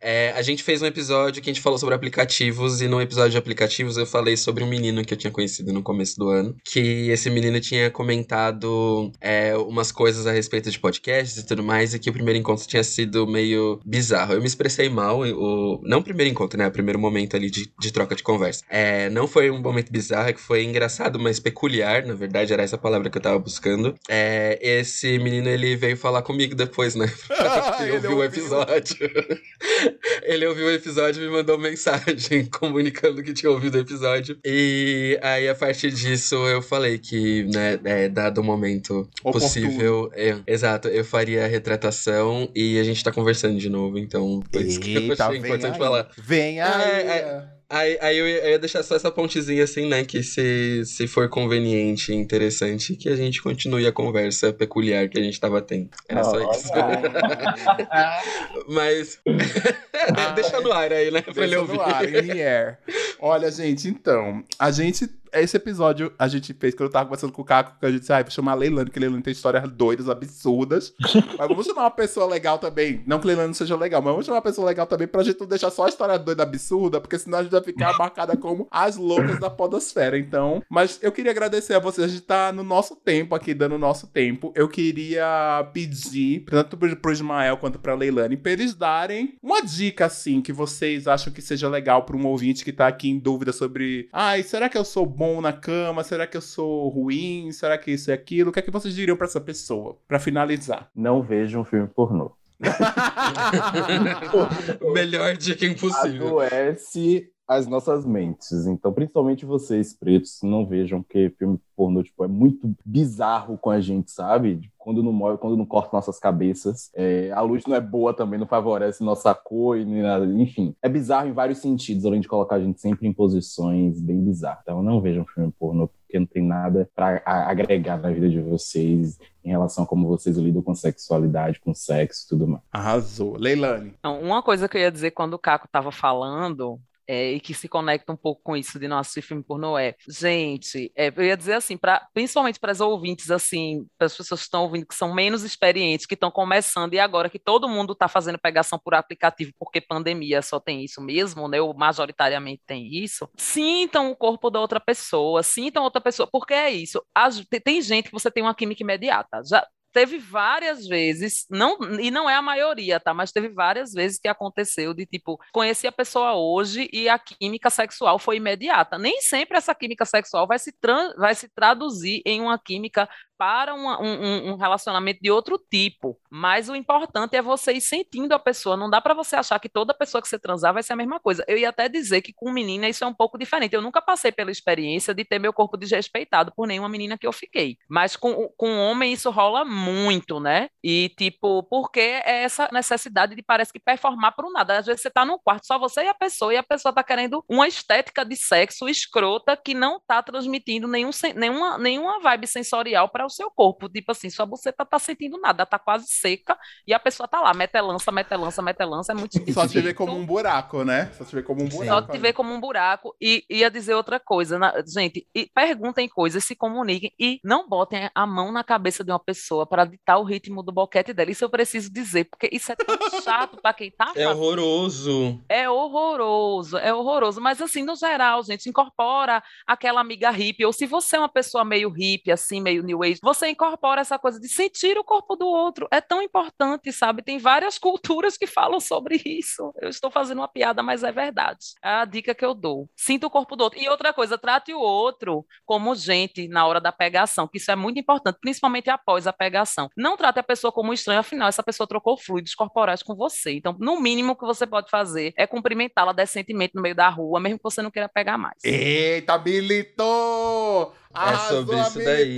B: É, a gente fez um episódio que a gente falou sobre aplicativos, e no episódio de aplicativos eu falei sobre um menino que eu tinha conhecido no começo do ano, que esse menino tinha comentado é, umas coisas a respeito de podcasts e tudo mais, e que o primeiro encontro tinha sido meio bizarro. Eu me expressei mal, o, não o primeiro encontro, né? O primeiro momento ali de, de troca de conversa. É, não foi um momento bizarro, é que foi engraçado, mas peculiar, na verdade, era essa palavra que eu tava buscando. É, esse menino, ele veio falar comigo depois, né? (laughs) (laughs) ele, ouviu o episódio. (laughs) ele ouviu o episódio e me mandou mensagem comunicando que tinha ouvido o episódio. E aí, a partir disso, eu falei que, né, é, dado o momento Oportuno. possível, eu, exato, eu faria a retratação e a gente tá conversando de novo, então por isso que eu achei importante
A: aí.
B: falar.
A: Vem aí! É, é,
B: Aí, aí eu, ia, eu ia deixar só essa pontezinha assim, né? Que se, se for conveniente e interessante, que a gente continue a conversa peculiar que a gente tava tendo. Era só isso. (laughs) Mas. (laughs) é, deixa no ar aí, né?
A: Pra ele ouvir. No ar, in air. Olha, gente, então, a gente esse episódio a gente fez quando eu tava conversando com o Caco, que a gente disse, ah, vou chamar a Leilani, que a Leilani tem histórias doidas, absurdas. (laughs) mas vamos chamar uma pessoa legal também. Não que a Leilani não seja legal, mas vamos chamar uma pessoa legal também pra gente não deixar só a história doida absurda, porque senão a gente vai ficar (laughs) marcada como as loucas da podosfera. Então, mas eu queria agradecer a vocês. A gente tá no nosso tempo aqui, dando o nosso tempo. Eu queria pedir, tanto pro, Ismael quanto pra Leilani, pra eles darem uma dica, assim, que vocês acham que seja legal pra um ouvinte que tá aqui em dúvida sobre, ai, será que eu sou bom na cama? Será que eu sou ruim? Será que isso e aquilo? O que é que vocês diriam pra essa pessoa? Pra finalizar.
C: Não veja um filme pornô. (laughs)
B: Melhor dica impossível.
C: Adoece as nossas mentes. Então, principalmente vocês, pretos, não vejam que filme pornô tipo, é muito bizarro com a gente, sabe? Quando não morre, quando não corta nossas cabeças. É, a luz não é boa também, não favorece nossa cor e nem nada. Enfim, é bizarro em vários sentidos, além de colocar a gente sempre em posições bem bizarras. Então, não vejam filme pornô, porque não tem nada para agregar na vida de vocês em relação a como vocês lidam com sexualidade, com sexo e tudo mais.
A: Arrasou. Leilani.
D: Então, uma coisa que eu ia dizer quando o Caco estava falando é, e que se conecta um pouco com isso de não assistir filme pornô é, gente, é, eu ia dizer assim, pra, principalmente para as ouvintes, assim, para as pessoas que estão ouvindo, que são menos experientes, que estão começando, e agora que todo mundo está fazendo pegação por aplicativo, porque pandemia só tem isso mesmo, né, ou majoritariamente tem isso, sintam o corpo da outra pessoa, sintam outra pessoa, porque é isso, as, tem, tem gente que você tem uma química imediata, já, teve várias vezes, não, e não é a maioria, tá? Mas teve várias vezes que aconteceu de tipo, conheci a pessoa hoje e a química sexual foi imediata. Nem sempre essa química sexual vai se, vai se traduzir em uma química para um, um, relacionamento de outro tipo. Mas o importante é você ir sentindo a pessoa. Não dá para você achar que toda pessoa que você transar vai ser a mesma coisa. Eu ia até dizer que com menina isso é um pouco diferente. Eu nunca passei pela experiência de ter meu corpo desrespeitado por nenhuma menina que eu fiquei. Mas com, com homem isso rola muito, né? E tipo, porque é essa necessidade de parece que performar por um nada. Às vezes você tá num quarto só você e a pessoa, e a pessoa tá querendo uma estética de sexo escrota que não tá transmitindo nenhum, nenhuma, nenhuma vibe sensorial para o seu corpo. Tipo assim, sua buceta tá sentindo nada, tá quase seca e a pessoa tá lá, metelança, metelança, metelança, é muito difícil.
A: Só te vê como um buraco, né? Só te vê como um buraco.
D: Só te vê como um buraco. E ia dizer outra coisa, na... gente, e perguntem coisas, se comuniquem e não botem a mão na cabeça de uma pessoa para ditar o ritmo do boquete dela. Isso eu preciso dizer, porque isso é tão chato para quem tá
B: É horroroso.
D: É horroroso, é horroroso. Mas assim, no geral, gente, incorpora aquela amiga hippie, ou se você é uma pessoa meio hippie, assim, meio new age, você incorpora essa coisa de sentir o corpo do outro. É tão importante, sabe? Tem várias (laughs) culturas que falam sobre isso. Eu estou fazendo uma piada, mas é verdade. É a dica que eu dou. Sinta o corpo do outro. E outra coisa, trate o outro como gente na hora da pegação, que isso é muito importante, principalmente após a pegação. Não trate a pessoa como estranho, afinal, essa pessoa trocou fluidos corporais com você. Então, no mínimo que você pode fazer é cumprimentá-la decentemente no meio da rua, mesmo que você não queira pegar mais.
A: Eita, militou!
B: Arrasou, é sobre isso daí.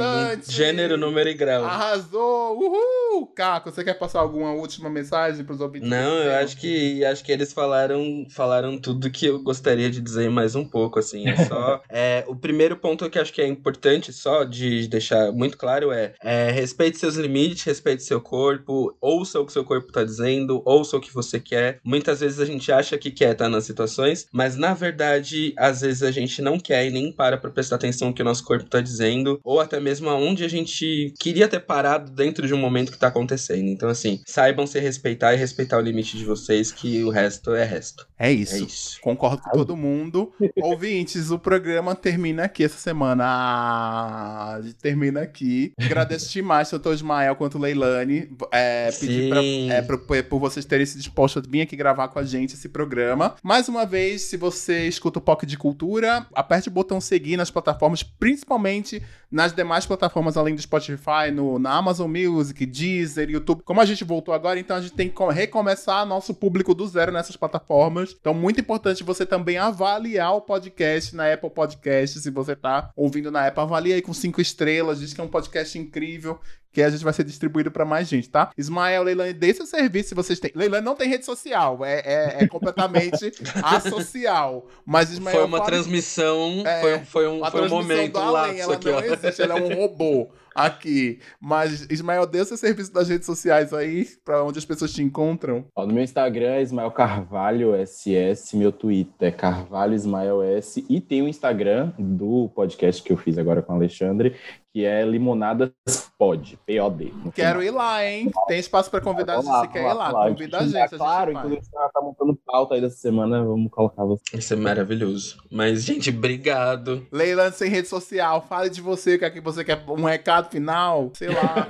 B: Gênero, número e grau.
A: Arrasou! Uhul! Caco, você quer passar alguma última mensagem para os ouvintes?
B: Não, eu acho que acho que eles falaram falaram tudo que eu gostaria de dizer mais um pouco, assim. É só. (laughs) é, o primeiro ponto que acho que é importante só de deixar muito claro é, é respeite seus limites, respeite seu corpo, ouça o que seu corpo está dizendo, ouça o que você quer. Muitas vezes a gente acha que quer estar nas situações, mas na verdade, às vezes a gente não quer e nem para para prestar atenção que o nosso corpo tá dizendo, ou até mesmo aonde a gente queria ter parado dentro de um momento que tá acontecendo. Então, assim, saibam se respeitar e respeitar o limite de vocês, que o resto é resto.
A: É isso. É isso. Concordo com todo mundo. (laughs) Ouvintes, o programa termina aqui essa semana. Ah, termina aqui. Agradeço (laughs) demais, tanto o Ismael quanto Leilani. É, pedir pra, é, pra, por vocês terem se disposto a vir aqui gravar com a gente esse programa. Mais uma vez, se você escuta o POC de Cultura, aperte o botão seguir nas plataformas, principalmente principalmente nas demais plataformas além do Spotify, no, na Amazon Music, Deezer, YouTube. Como a gente voltou agora, então a gente tem que recomeçar nosso público do zero nessas plataformas. Então, muito importante você também avaliar o podcast na Apple Podcast. Se você tá ouvindo na Apple, avalie aí com cinco estrelas. Diz que é um podcast incrível que a gente vai ser distribuído para mais gente, tá? Ismael, Leilani, dê seu serviço se vocês têm. Leilani não tem rede social, é, é, é completamente (laughs) asocial. Mas Ismael.
B: Foi uma transmissão, é, foi, foi um, foi um momento lá.
A: Além, ela não existe, ela é um robô. aqui. Mas, Ismael, dê seu serviço das redes sociais aí, pra onde as pessoas te encontram.
C: Ó, no meu Instagram é Ismael Carvalho SS, meu Twitter é Carvalho Ismael S. E tem o Instagram do podcast que eu fiz agora com o Alexandre, que é Limonadas Pod, P-O-D.
A: Quero ir lá, hein? Tem espaço para convidar se você quer ir lá. Convida a gente.
C: Claro, inclusive você tá montando pauta aí dessa semana, vamos colocar você.
B: Isso é maravilhoso. Mas, gente, obrigado.
A: Leila, sem rede social, fale de você, o que é que você quer, um recado final, sei lá.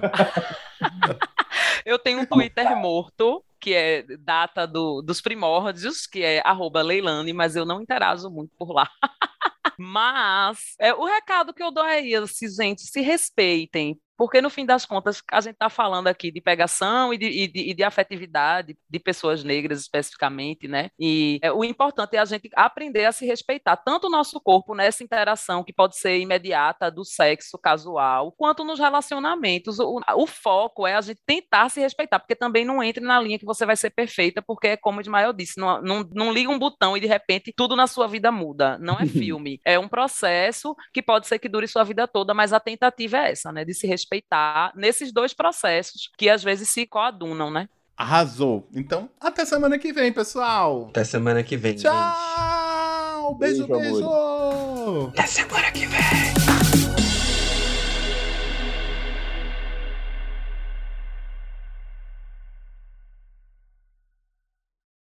A: (laughs)
D: Eu tenho um Twitter morto, que é data do, dos primórdios, que é arroba Leilane, mas eu não interajo muito por lá. (laughs) Mas é, o recado que eu dou é esse, gente, se respeitem, porque no fim das contas a gente está falando aqui de pegação e de, e, de, e de, afetividade de pessoas negras especificamente, né? E é, o importante é a gente aprender a se respeitar, tanto o nosso corpo nessa interação que pode ser imediata do sexo casual, quanto nos relacionamentos. O, o foco é a gente tentar se respeitar, porque também não entre na linha que você vai ser perfeita, porque é como o Ismael disse, não, não, não liga um botão e de repente tudo na sua vida muda. Não é (laughs) filme, é um processo que pode ser que dure sua vida toda, mas a tentativa é essa, né? De se respeitar respeitar nesses dois processos que às vezes se coadunam, né?
A: Arrasou. Então, até semana que vem, pessoal.
B: Até semana que vem.
A: Tchau!
B: Gente.
A: Beijo, beijo. beijo.
B: Até semana que vem.